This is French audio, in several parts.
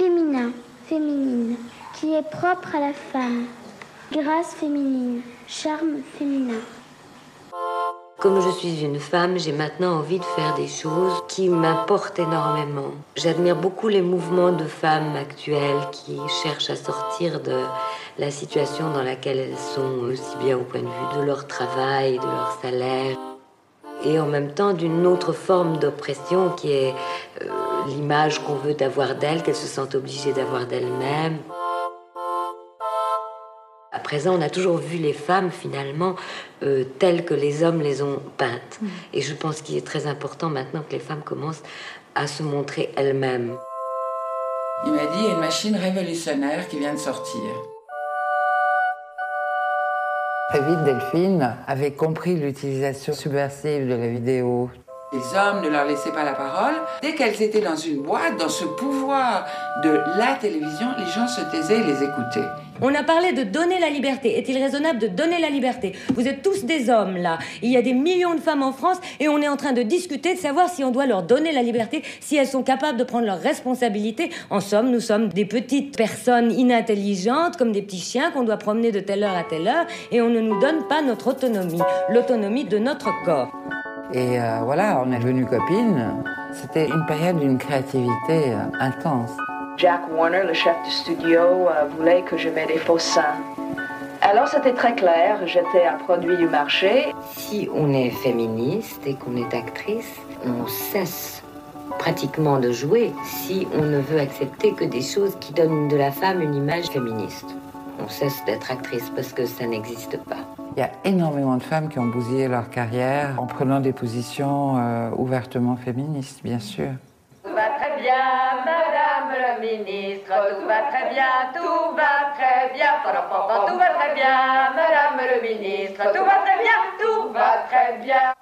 Féminin, féminine, qui est propre à la femme. Grâce féminine, charme féminin. Comme je suis une femme, j'ai maintenant envie de faire des choses qui m'importent énormément. J'admire beaucoup les mouvements de femmes actuelles qui cherchent à sortir de la situation dans laquelle elles sont, aussi bien au point de vue de leur travail, de leur salaire, et en même temps d'une autre forme d'oppression qui est euh, l'image qu'on veut d'avoir d'elles, qu'elles se sentent obligées d'avoir d'elles-mêmes. À présent, on a toujours vu les femmes finalement euh, telles que les hommes les ont peintes. Mm. Et je pense qu'il est très important maintenant que les femmes commencent à se montrer elles-mêmes. Il m'a dit, il y a une machine révolutionnaire qui vient de sortir. Très vite, Delphine avait compris l'utilisation subversive de la vidéo. Les hommes ne leur laissaient pas la parole. Dès qu'elles étaient dans une boîte, dans ce pouvoir de la télévision, les gens se taisaient et les écoutaient. On a parlé de donner la liberté. Est-il raisonnable de donner la liberté? Vous êtes tous des hommes là. Il y a des millions de femmes en France et on est en train de discuter de savoir si on doit leur donner la liberté, si elles sont capables de prendre leurs responsabilités. En somme, nous sommes des petites personnes inintelligentes, comme des petits chiens qu'on doit promener de telle heure à telle heure et on ne nous donne pas notre autonomie, l'autonomie de notre corps. Et euh, voilà, on est devenues copines. C'était une période d'une créativité euh, intense. Jack Warner, le chef du studio, euh, voulait que je mette des faux seins. Alors c'était très clair, j'étais un produit du marché. Si on est féministe et qu'on est actrice, on cesse pratiquement de jouer si on ne veut accepter que des choses qui donnent de la femme une image féministe. On cesse d'être actrice parce que ça n'existe pas. Il y a énormément de femmes qui ont bousillé leur carrière en prenant des positions euh, ouvertement féministes, bien sûr. Tout va très bien, ministre, tout va très bien, tout va très bien, tout va très bien, madame le ministre, tout va très bien, tout va très bien.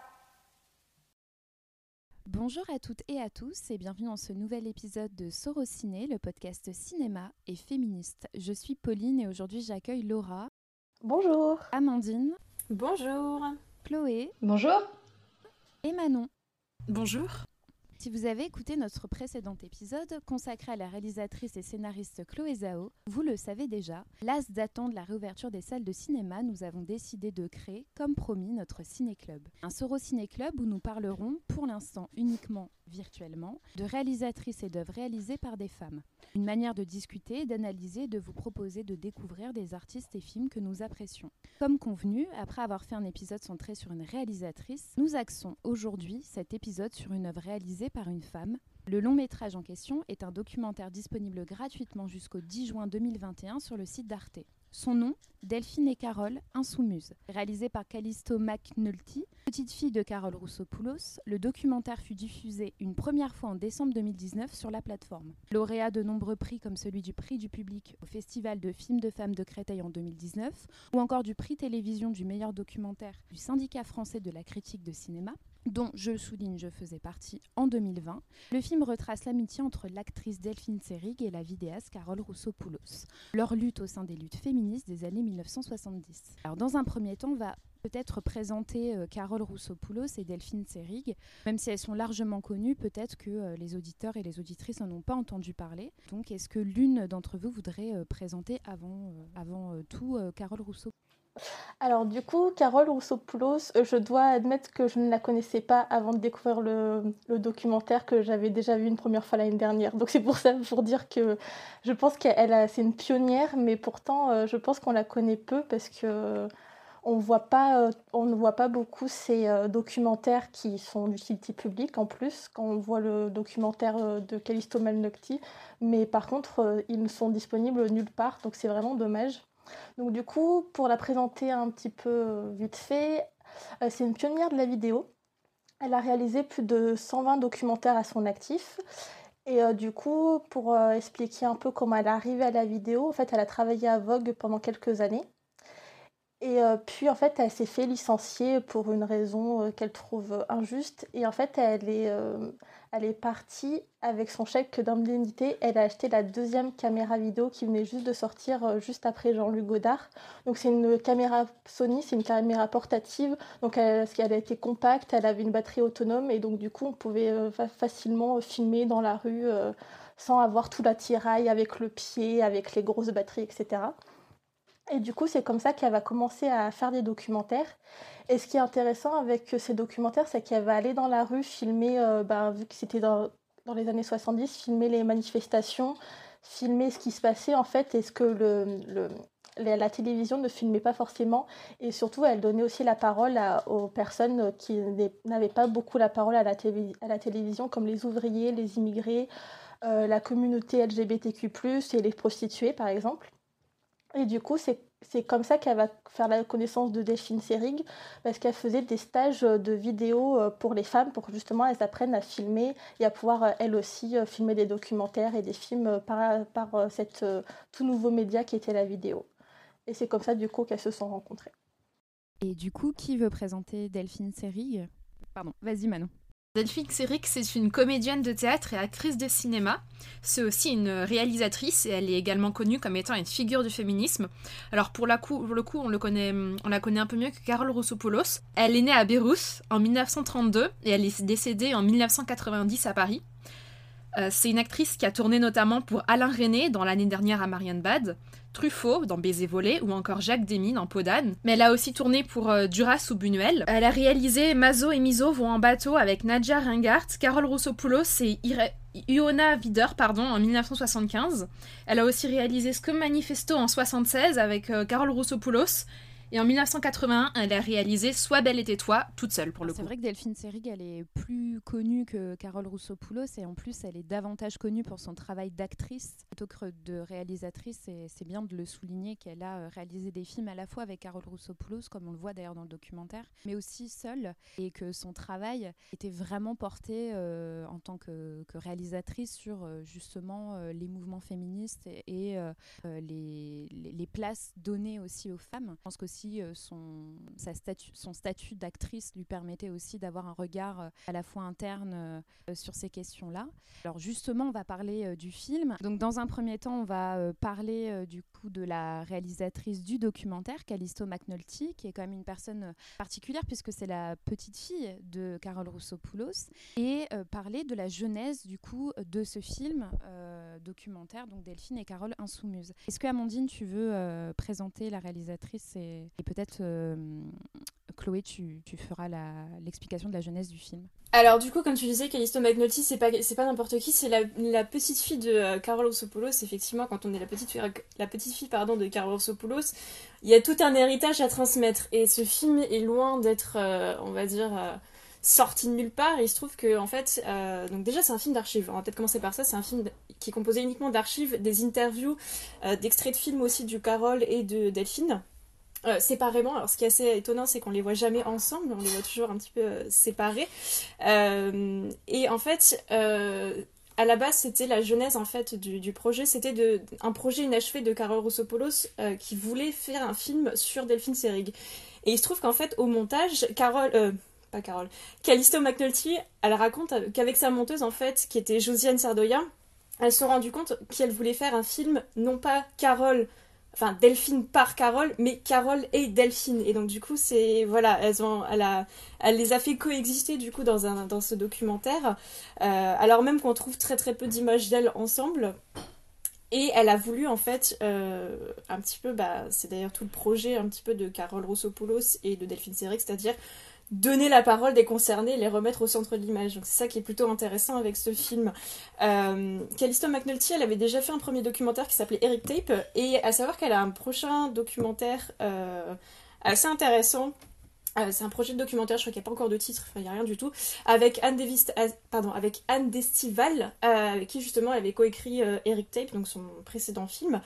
Bonjour à toutes et à tous et bienvenue dans ce nouvel épisode de Sorociné, le podcast cinéma et féministe. Je suis Pauline et aujourd'hui j'accueille Laura. Bonjour. Amandine. Bonjour. Chloé. Bonjour. Et Manon. Bonjour. Si vous avez écouté notre précédent épisode consacré à la réalisatrice et scénariste Chloé Zhao, vous le savez déjà, l'as datant de la réouverture des salles de cinéma, nous avons décidé de créer, comme promis, notre ciné-club. Un Soro Ciné-club où nous parlerons, pour l'instant uniquement virtuellement, de réalisatrices et d'œuvres réalisées par des femmes. Une manière de discuter, d'analyser, de vous proposer de découvrir des artistes et films que nous apprécions. Comme convenu, après avoir fait un épisode centré sur une réalisatrice, nous axons aujourd'hui cet épisode sur une œuvre réalisée par une femme. Le long métrage en question est un documentaire disponible gratuitement jusqu'au 10 juin 2021 sur le site d'Arte. Son nom, Delphine et Carole, Insoumuse. Réalisé par Callisto McNulty, petite fille de Carole Rousseau-Poulos, le documentaire fut diffusé une première fois en décembre 2019 sur la plateforme. Lauréat de nombreux prix comme celui du prix du public au Festival de films de femmes de Créteil en 2019, ou encore du prix télévision du meilleur documentaire du syndicat français de la critique de cinéma, dont je souligne je faisais partie en 2020, le film retrace l'amitié entre l'actrice Delphine Seyrig et la vidéaste Carole Rousseau-Poulos. Leur lutte au sein des luttes féministes des années 1970. Alors dans un premier temps, on va peut-être présenter euh, Carole Rousseau-Poulos et Delphine Seyrig. Même si elles sont largement connues, peut-être que euh, les auditeurs et les auditrices n'en ont pas entendu parler. Donc est-ce que l'une d'entre vous voudrait euh, présenter avant, avant tout Carole Rousseau alors du coup, Carole Rousseau-Poulos, je dois admettre que je ne la connaissais pas avant de découvrir le, documentaire que j'avais déjà vu une première fois l'année dernière. Donc c'est pour ça, pour dire que je pense qu'elle c'est une pionnière, mais pourtant je pense qu'on la connaît peu parce que on, on ne voit pas beaucoup ces documentaires qui sont d'utilité publique en plus, quand on voit le documentaire de Callisto Malnocti, mais par contre ils ne sont disponibles nulle part, donc c'est vraiment dommage. Donc du coup, pour la présenter un petit peu euh, vite fait, euh, c'est une pionnière de la vidéo. Elle a réalisé plus de 120 documentaires à son actif. Et euh, du coup, pour expliquer un peu comment elle est arrivée à la vidéo, en fait, elle a travaillé à Vogue pendant quelques années. Et puis, en fait, elle s'est fait licencier pour une raison qu'elle trouve injuste. Et en fait, elle est, elle est partie avec son chèque d'indemnité. Elle a acheté la deuxième caméra vidéo qui venait juste de sortir euh, juste après Jean-Luc Godard. Donc c'est une caméra Sony, c'est une caméra portative. Donc elle, elle, a été compacte, elle avait une batterie autonome et donc du coup on pouvait euh, facilement filmer dans la rue. Euh, sans avoir tout l'attirail avec le pied, avec les grosses batteries, etc. Et du coup, c'est comme ça qu'elle va commencer à faire des documentaires. Et ce qui est intéressant avec ces documentaires, c'est qu'elle va aller dans la rue filmer, euh, ben, vu que c'était dans, les années 70, filmer les manifestations, filmer ce qui se passait en fait et ce que la télévision ne filmait pas forcément et surtout elle donnait aussi la parole aux personnes qui n'avaient pas beaucoup la parole à la, à la, télévision comme les ouvriers, les immigrés, euh, la communauté LGBTQ+, et les prostituées par exemple. Et du coup, c'est comme ça qu'elle va faire la connaissance de Delphine Seyrig, parce qu'elle faisait des stages de vidéo euh, pour les femmes, pour que justement elles apprennent à filmer et à pouvoir euh, elles aussi filmer des documentaires et des films par, par cette tout nouveau média qui était la vidéo. Et c'est comme ça, du coup, qu'elles se sont rencontrées. Et du coup, qui veut présenter Delphine Seyrig? Pardon, vas-y Manon. Delphine Seyrig, c'est une comédienne de théâtre et actrice de cinéma. C'est aussi une réalisatrice et elle est également connue comme étant une figure du féminisme. Alors pour, le coup, on, la connaît un peu mieux que Carole Roussopoulos. Elle est née à Beyrouth en 1932 et elle est décédée en 1990 à Paris. Euh, c'est une actrice qui a tourné notamment pour Alain René dans l'année dernière à Marienbad, Truffaut dans Baiser volé ou encore Jacques Demy dans Podane. Mais elle a aussi tourné pour euh, Duras ou Buñuel. Elle a réalisé Mazo et Miso vont en bateau avec Nadia Ringart, Carole Roussopoulos et Iona Wider pardon, en 1975. Elle a aussi réalisé Scum Manifesto en 1976 avec euh, Carole Roussopoulos et en 1981, elle a réalisé Sois belle et tais-toi, toute seule pour le coup. C'est vrai que Delphine Seyrig, elle est plus connue que Carole Roussopoulos et en plus, elle est davantage connue pour son travail d'actrice plutôt que de réalisatrice. Et c'est bien de le souligner qu'elle a euh, réalisé des films à la fois avec Carole Roussopoulos, comme on le voit d'ailleurs dans le documentaire, mais aussi seule et que son travail était vraiment porté euh, en tant que, réalisatrice sur euh, justement les mouvements féministes et, les, les, places données aussi aux femmes. Je pense que euh, son, statut, d'actrice lui permettait aussi d'avoir un regard euh, à la fois interne euh, sur ces questions-là. Alors justement, on va parler du film. Donc dans un premier temps, on va parler du coup de la réalisatrice du documentaire, Callisto McNulty, qui est quand même une personne particulière puisque c'est la petite fille de Carole Roussopoulos, et parler de la genèse du coup de ce film documentaire, donc Delphine et Carole Insoumise. Est-ce que Amandine, tu veux présenter la réalisatrice et, et peut-être, euh, Chloé, tu, feras l'explication de la jeunesse du film. Alors du coup, comme tu disais, Callisto McNulty, c'est pas pas n'importe qui, c'est la, petite fille de euh, Ossopoulos. Effectivement, quand on est la petite fille, la petite fille pardon de Carol Ossopoulos, il y a tout un héritage à transmettre. Et ce film est loin d'être, euh, on va dire, sorti de nulle part. Il se trouve que en fait, donc déjà c'est un film d'archives. On va peut-être commencer par ça. C'est un film qui est composé uniquement d'archives, des interviews, d'extraits de films aussi du Carole et de Delphine. Euh, séparément. Alors, ce qui est assez étonnant, c'est qu'on les voit jamais ensemble, on les voit toujours un petit peu euh, séparés. Euh, et en fait, à la base, c'était la genèse en fait du, projet. C'était un projet inachevé de Carole Roussopoulos qui voulait faire un film sur Delphine Seyrig. Et il se trouve qu'en fait, au montage, Carole, pas Carole, Callisto McNulty, elle raconte qu'avec sa monteuse en fait, qui était Josiane Sardoya, elle se rendu compte qu'elle voulait faire un film non pas Carole enfin Delphine par Carole, mais Carole et Delphine. Et donc du coup, c'est voilà, elles ont, elle, a, les a fait coexister du coup dans un dans ce documentaire, euh, alors même qu'on trouve très très peu d'images d'elles ensemble. Et elle a voulu en fait euh, un petit peu, bah, c'est d'ailleurs tout le projet un petit peu de Carole Rossopoulos et de Delphine Seyrig, c'est-à-dire donner la parole des concernés les remettre au centre de l'image. Donc c'est ça qui est plutôt intéressant avec ce film. Euh, Callisto McNulty, elle avait déjà fait un premier documentaire qui s'appelait Eric Tape, et à savoir qu'elle a un prochain documentaire euh, assez intéressant. Euh, c'est un projet de documentaire, je crois qu'il n'y a pas encore de titre, enfin il n'y a rien du tout, avec Anne, Davis, pardon, avec Anne Destival, avec qui justement elle avait coécrit Eric Tape, donc son précédent film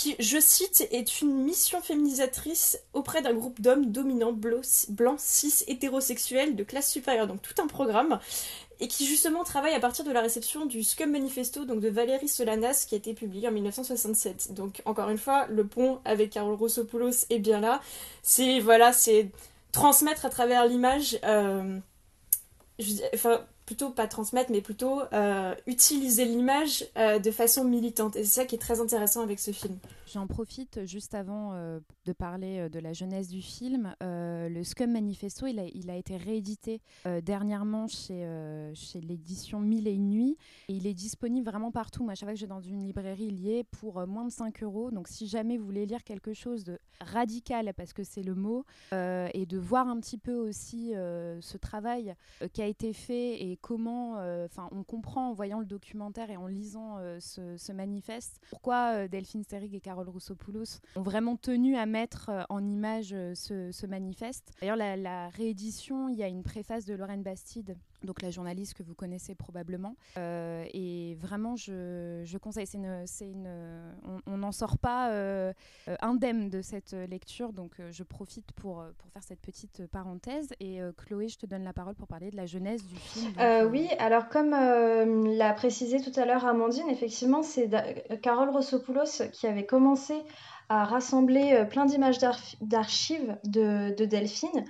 qui, je cite, est une mission féminisatrice auprès d'un groupe d'hommes dominants, blancs, cis, hétérosexuels, de classe supérieure, donc tout un programme, et qui justement travaille à partir de la réception du Scum Manifesto, donc de Valérie Solanas, qui a été publié en 1967. Donc encore une fois, le pont avec Carole Rossopoulos est bien là. C'est, voilà, c'est transmettre à travers l'image... Euh, plutôt pas transmettre, mais plutôt euh, utiliser l'image euh, de façon militante. Et c'est ça qui est très intéressant avec ce film. J'en profite juste avant euh, de parler de la jeunesse du film, le Scum Manifesto, il a, été réédité dernièrement chez, chez l'édition Mille et une nuits. Et il est disponible vraiment partout. Moi, chaque fois que je vais dans une librairie, il est pour moins de 5 euros. Donc, si jamais vous voulez lire quelque chose de radical, parce que c'est le mot, et de voir un petit peu aussi ce travail qui a été fait et comment, enfin, on comprend en voyant le documentaire et en lisant ce, ce, manifeste pourquoi Delphine Seyrig et Carole Roussopoulos ont vraiment tenu à mettre en image ce, ce manifeste. D'ailleurs, la, la, réédition, il y a une préface de Lorraine Bastide donc la journaliste que vous connaissez probablement. Euh, et vraiment, je, je conseille. C'est une, une, on n'en sort pas euh, indemne de cette lecture, donc euh, je profite pour, pour faire cette petite parenthèse. Et Chloé, je te donne la parole pour parler de la jeunesse du film. oui, alors comme l'a précisé tout à l'heure Amandine, effectivement, c'est Carole Rossopoulos qui avait commencé à rassembler plein d'images d'archives de, de Delphine.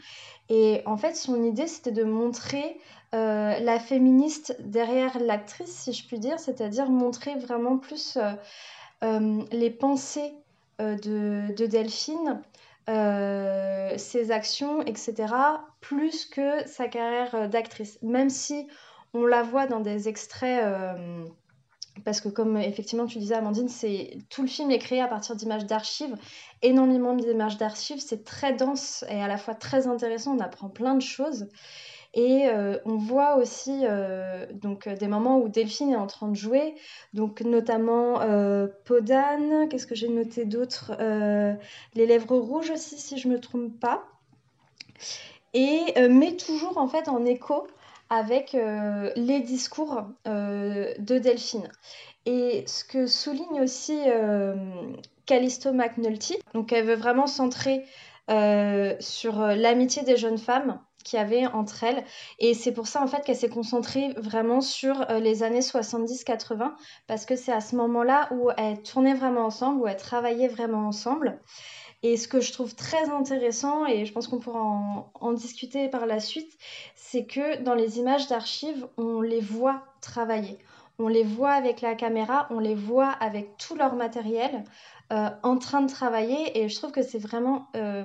Et en fait, son idée, c'était de montrer euh, la féministe derrière l'actrice, si je puis dire, c'est-à-dire montrer vraiment plus euh, euh, les pensées de, de, Delphine, ses actions, etc., plus que sa carrière d'actrice. Même si on la voit dans des extraits parce que comme effectivement tu disais Amandine, c'est tout le film est créé à partir d'images d'archives, énormément d'images d'archives, c'est très dense et à la fois très intéressant, on apprend plein de choses. Et euh, on voit aussi euh, donc, des moments où Delphine est en train de jouer, donc notamment euh, Podane, qu'est-ce que j'ai noté d'autre Les lèvres rouges aussi, si je ne me trompe pas. Et met toujours en fait en écho avec les discours de Delphine. Et ce que souligne aussi Callisto McNulty, donc elle veut vraiment centrer sur l'amitié des jeunes femmes qu'il y avait entre elles. Et c'est pour ça en fait qu'elle s'est concentrée vraiment sur euh, les années 70-80 parce que c'est à ce moment-là où elles tournaient vraiment ensemble, où elles travaillaient vraiment ensemble. Et ce que je trouve très intéressant, et je pense qu'on pourra en, discuter par la suite, c'est que dans les images d'archives, on les voit travailler. On les voit avec la caméra, on les voit avec tout leur matériel. Euh, en train de travailler et je trouve que c'est vraiment euh,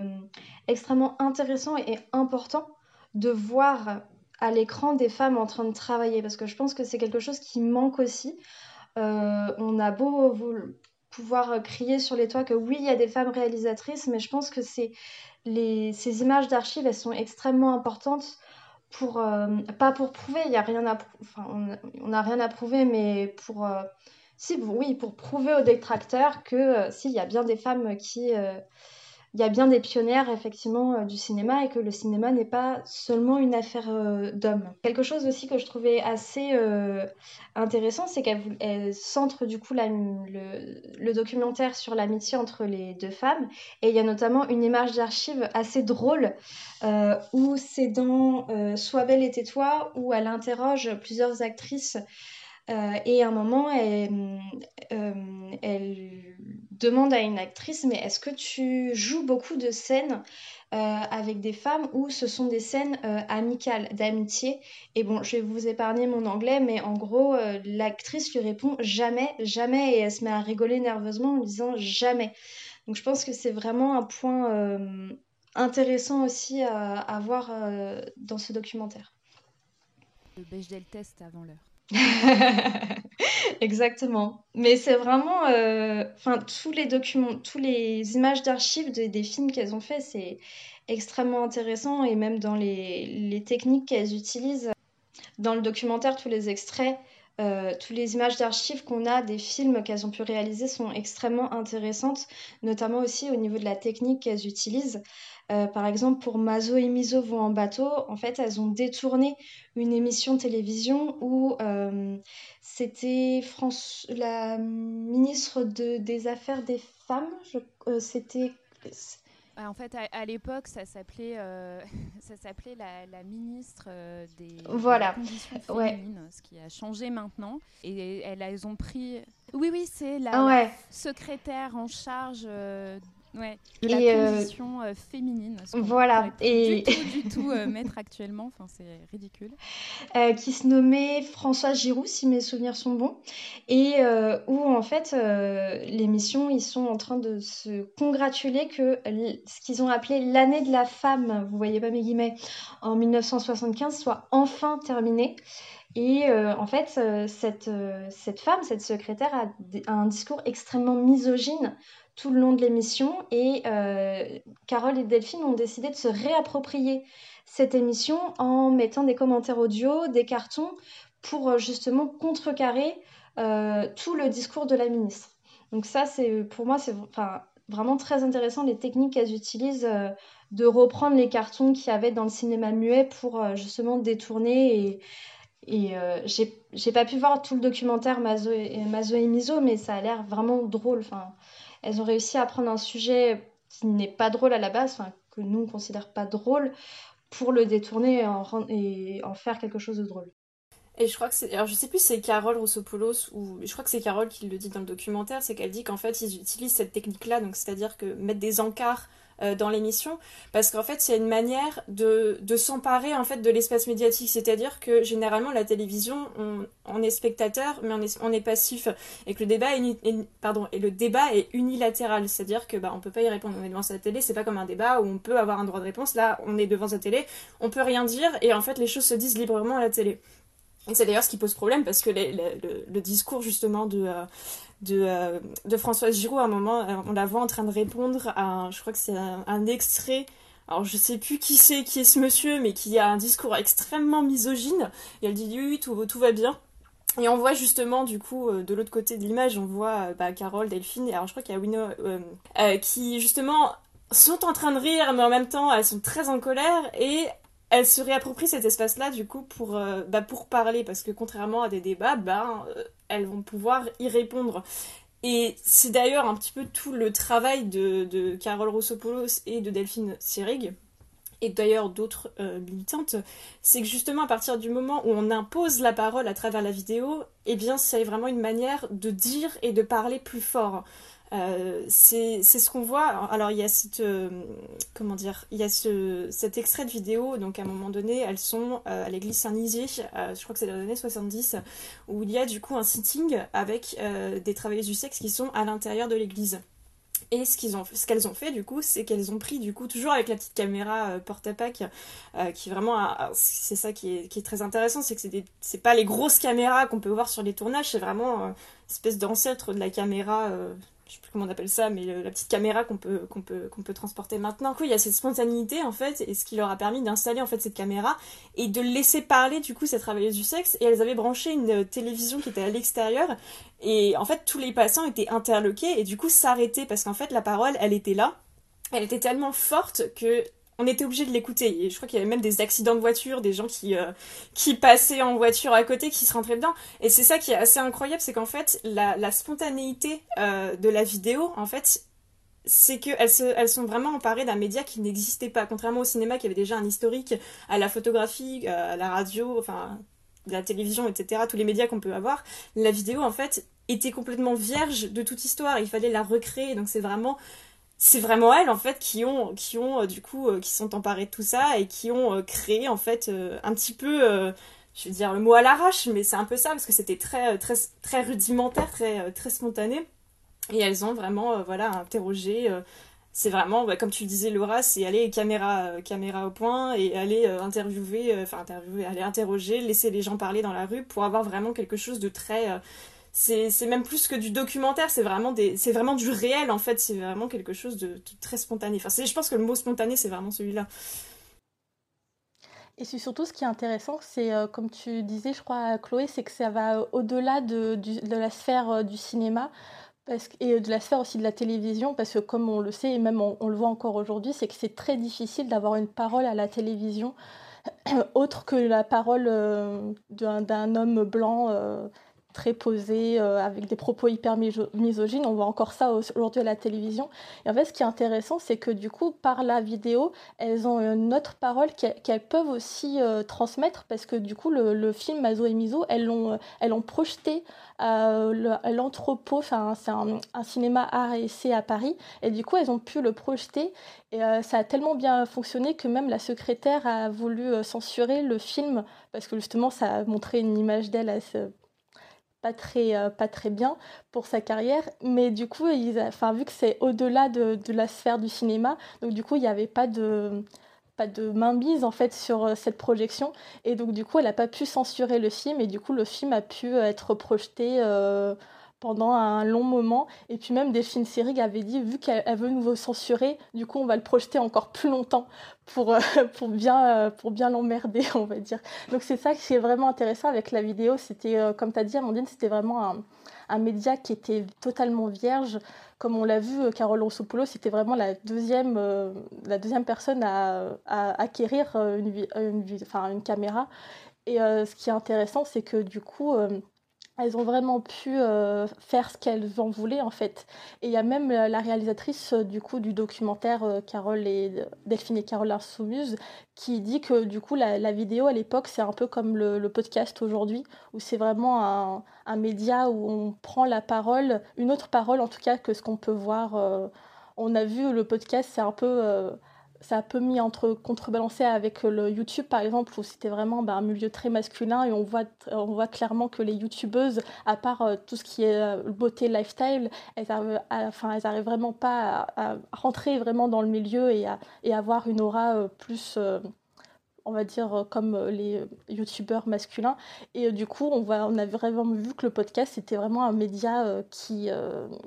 extrêmement intéressant et important de voir à l'écran des femmes en train de travailler, parce que je pense que c'est quelque chose qui manque aussi. Euh, on a beau pouvoir crier sur les toits que oui, il y a des femmes réalisatrices, mais je pense que ces images d'archives, elles sont extrêmement importantes pour, pas pour prouver, il y a rien à, enfin, on n'a rien à prouver, mais pour, oui, pour prouver aux détracteurs que s'il y a bien des femmes qui il y a bien des pionnières effectivement euh, du cinéma et que le cinéma n'est pas seulement une affaire euh, d'hommes. Quelque chose aussi que je trouvais assez euh, intéressant, c'est qu'elle centre du coup le, documentaire sur l'amitié entre les deux femmes et il y a notamment une image d'archive assez drôle où c'est dans Sois belle et tais-toi où elle interroge plusieurs actrices euh, et à un moment, elle, euh, elle, demande à une actrice, mais est-ce que tu joues beaucoup de scènes euh, avec des femmes où ce sont des scènes amicales, d'amitié? Et bon, je vais vous épargner mon anglais, mais en gros, l'actrice lui répond jamais, jamais, et elle se met à rigoler nerveusement en disant jamais. Donc je pense que c'est vraiment un point intéressant aussi à, à voir dans ce documentaire. Le Bechdel test avant l'heure. Exactement. Mais c'est vraiment, euh, enfin, tous les documents, tous les images d'archives des films qu'elles ont fait, c'est extrêmement intéressant et même dans les, techniques qu'elles utilisent dans le documentaire, tous les extraits, euh, toutes les images d'archives qu'on a des films qu'elles ont pu réaliser sont extrêmement intéressantes, notamment aussi au niveau de la technique qu'elles utilisent. Euh, par exemple, pour Mazo et Miso vont en bateau, en fait, elles ont détourné une émission de télévision où euh, c'était France, la ministre de, des Affaires des femmes, euh, c'était en fait, à, l'époque, ça s'appelait, ça s'appelait la, ministre des, voilà. conditions féminines, ce qui a changé maintenant. Et elles, elles ont pris. Oui, oui, c'est la ah secrétaire en charge Ouais, de la condition féminine. Voilà. Et du tout, du tout mettre actuellement, enfin c'est ridicule. qui se nommait François Giroud, si mes souvenirs sont bons, et où en fait l'émission, ils sont en train de se congratuler que ce qu'ils ont appelé l'année de la femme, vous voyez pas mes guillemets, en 1975 soit enfin terminée. Et euh, en fait, euh, cette, euh, cette femme, cette secrétaire, a, un discours extrêmement misogyne tout le long de l'émission. Et Carole et Delphine ont décidé de se réapproprier cette émission en mettant des commentaires audio, des cartons, pour justement contrecarrer tout le discours de la ministre. Donc ça, c'est pour moi, c'est enfin, vraiment très intéressant les techniques qu'elles utilisent de reprendre les cartons qu'il y avait dans le cinéma muet pour justement détourner et et euh, j'ai pas pu voir tout le documentaire Mazo et, Mazo Miso, mais ça a l'air vraiment drôle. Enfin, elles ont réussi à prendre un sujet qui n'est pas drôle à la base, que nous on considère pas drôle, pour le détourner et en, et en faire quelque chose de drôle. Et je crois que c'est. Alors, je sais plus si c'est Carole Roussopoulos ou. Je crois que c'est Carole qui le dit dans le documentaire, c'est qu'elle dit qu'en fait, ils utilisent cette technique-là, donc c'est-à-dire que mettre des encarts euh, dans l'émission parce qu'en fait c'est une manière de, de s'emparer en fait de l'espace médiatique. C'est-à-dire que généralement la télévision on, est spectateur mais on est, on est passif. Et que le débat est, pardon et le débat est unilatéral. C'est-à-dire que bah on peut pas y répondre. On est devant sa télé c'est pas comme un débat où on peut avoir un droit de réponse. Là on est devant sa télé on peut rien dire et en fait les choses se disent librement à la télé. C'est d'ailleurs ce qui pose problème parce que le, discours justement de, euh, de, euh, de Françoise Giroud, à un moment, euh, on la voit en train de répondre à, je crois que c'est un, extrait. Alors je sais plus qui c'est, qui est ce monsieur, mais qui a un discours extrêmement misogyne. Et elle dit oui, tout, tout va bien. Et on voit justement, du coup, de l'autre côté de l'image, on voit bah, Carole, Delphine, et alors je crois qu'il y a Wino, qui justement sont en train de rire, mais en même temps, elles sont très en colère, et elle se réapproprie cet espace-là du coup pour, euh, bah, pour parler parce que contrairement à des débats, bah, euh, elles vont pouvoir y répondre. Et c'est d'ailleurs un petit peu tout le travail de, de Carole Rossopoulos et de Delphine Sierig, et d'ailleurs d'autres euh, militantes, c'est que justement à partir du moment où on impose la parole à travers la vidéo, eh bien c'est vraiment une manière de dire et de parler plus fort. Euh, c'est ce qu'on voit. Alors il y a cette euh, comment dire, il y a ce, cet extrait de vidéo. Donc à un moment donné, elles sont euh, à l'église Saint-Nizier. je crois que c'est dans les années 70, où il y a du coup un sitting avec des travailleuses du sexe qui sont à l'intérieur de l'église. Et ce qu'elles ont fait du coup, c'est qu'elles ont pris du coup toujours avec la petite caméra porte-à-pack, qui vraiment, c'est ça qui est, très intéressant, c'est que c'est, pas les grosses caméras qu'on peut voir sur les tournages, c'est vraiment une espèce d'ancêtre de la caméra je sais plus comment on appelle ça, mais la petite caméra qu'on peut, peut, peut transporter maintenant. Du coup, il y a cette spontanéité, en fait, et ce qui leur a permis d'installer, en fait, cette caméra et de laisser parler, du coup, ces travailleuses du sexe. Et elles avaient branché une télévision qui était à l'extérieur. Et en fait, tous les passants étaient interloqués et du coup s'arrêtaient parce qu'en fait, la parole, elle était là. Elle était tellement forte que on était obligé de l'écouter. Et je crois qu'il y avait même des accidents de voiture, des gens qui, euh, qui passaient en voiture à côté, qui se rentraient dedans. Et c'est ça qui est assez incroyable, c'est qu'en fait, la, spontanéité euh, de la vidéo, en fait, c'est qu'elles elles sont vraiment emparées d'un média qui n'existait pas. Contrairement au cinéma qui avait déjà un historique, à la photographie, euh, à la radio, enfin, la télévision, etc., tous les médias qu'on peut avoir, la vidéo, en fait, était complètement vierge de toute histoire. Il fallait la recréer. Donc c'est vraiment c'est vraiment elles en fait qui ont qui ont euh, du coup euh, qui sont emparées de tout ça et qui ont euh, créé en fait un petit peu je veux dire le mot à l'arrache mais c'est un peu ça parce que c'était très très très rudimentaire très très spontané. Et elles ont vraiment voilà interrogé c'est vraiment comme tu le disais Laura c'est aller caméra caméra au point et aller interviewer enfin interviewer aller interroger laisser les gens parler dans la rue pour avoir vraiment quelque chose de très c'est même plus que du documentaire, c'est vraiment, vraiment du réel en fait, c'est vraiment quelque chose de, très spontané. Enfin, je pense que le mot spontané, c'est vraiment celui-là. Et c'est surtout ce qui est intéressant, c'est euh, comme tu disais, je crois, Chloé, c'est que ça va au-delà de, de, la sphère euh, du cinéma parce et de la sphère aussi de la télévision, parce que comme on le sait, et même on, le voit encore aujourd'hui, c'est que c'est très difficile d'avoir une parole à la télévision autre que la parole euh, d'un homme blanc très posées, avec des propos hyper misogynes. On voit encore ça aujourd'hui à la télévision. Et en fait, ce qui est intéressant, c'est que du coup, par la vidéo, elles ont une autre parole qu'elles peuvent aussi transmettre, parce que du coup, le, film Mazo et Miso, elles l'ont elles projeté à l'entrepôt, enfin, c'est un, cinéma art et essai à Paris, et du coup, elles ont pu le projeter. Et ça a tellement bien fonctionné que même la secrétaire a voulu censurer le film parce que justement ça a montré une image d'elle pas très, euh, pas très bien pour sa carrière. Mais du coup, ils, enfin, vu que c'est au-delà de, la sphère du cinéma, donc du coup, il n'y avait pas de, pas de mainmise en fait sur euh, cette projection. Et donc du coup, elle n'a pas pu censurer le film et du coup, le film a pu être projeté. Euh, pendant un long moment. Et puis même Delphine Seyrig avait dit, vu qu'elle veut nous censurer, du coup on va le projeter encore plus longtemps pour, euh, pour bien, euh, pour bien l'emmerder, on va dire. Donc c'est ça qui est vraiment intéressant avec la vidéo. C'était, euh, comme tu as dit Amandine, c'était vraiment un, média qui était totalement vierge. Comme on l'a vu, Carole Rossopoulos, c'était vraiment la deuxième, la deuxième personne à, acquérir une, une caméra. Et ce qui est intéressant, c'est que du coup elles ont vraiment pu euh, faire ce qu'elles en voulaient en fait. Et il y a même euh, la réalisatrice euh, du coup du documentaire Carole et Delphine et Carole Insoumise qui dit que du coup la, vidéo à l'époque c'est un peu comme le, podcast aujourd'hui où c'est vraiment un, un, média où on prend la parole, une autre parole en tout cas que ce qu'on peut voir. on a vu le podcast c'est un peu ça a peu mis entre contrebalancé avec le YouTube par exemple où c'était vraiment bah, un milieu très masculin et on voit on voit clairement que les youtubeuses à part euh, tout ce qui est euh, beauté lifestyle elles arrivent enfin elles arrivent vraiment pas à, rentrer vraiment dans le milieu et à et avoir une aura euh, plus on va dire, euh, comme euh, les youtubeurs masculins. Et euh, du coup, on, va, on a vraiment vu que le podcast, c'était vraiment un média qui,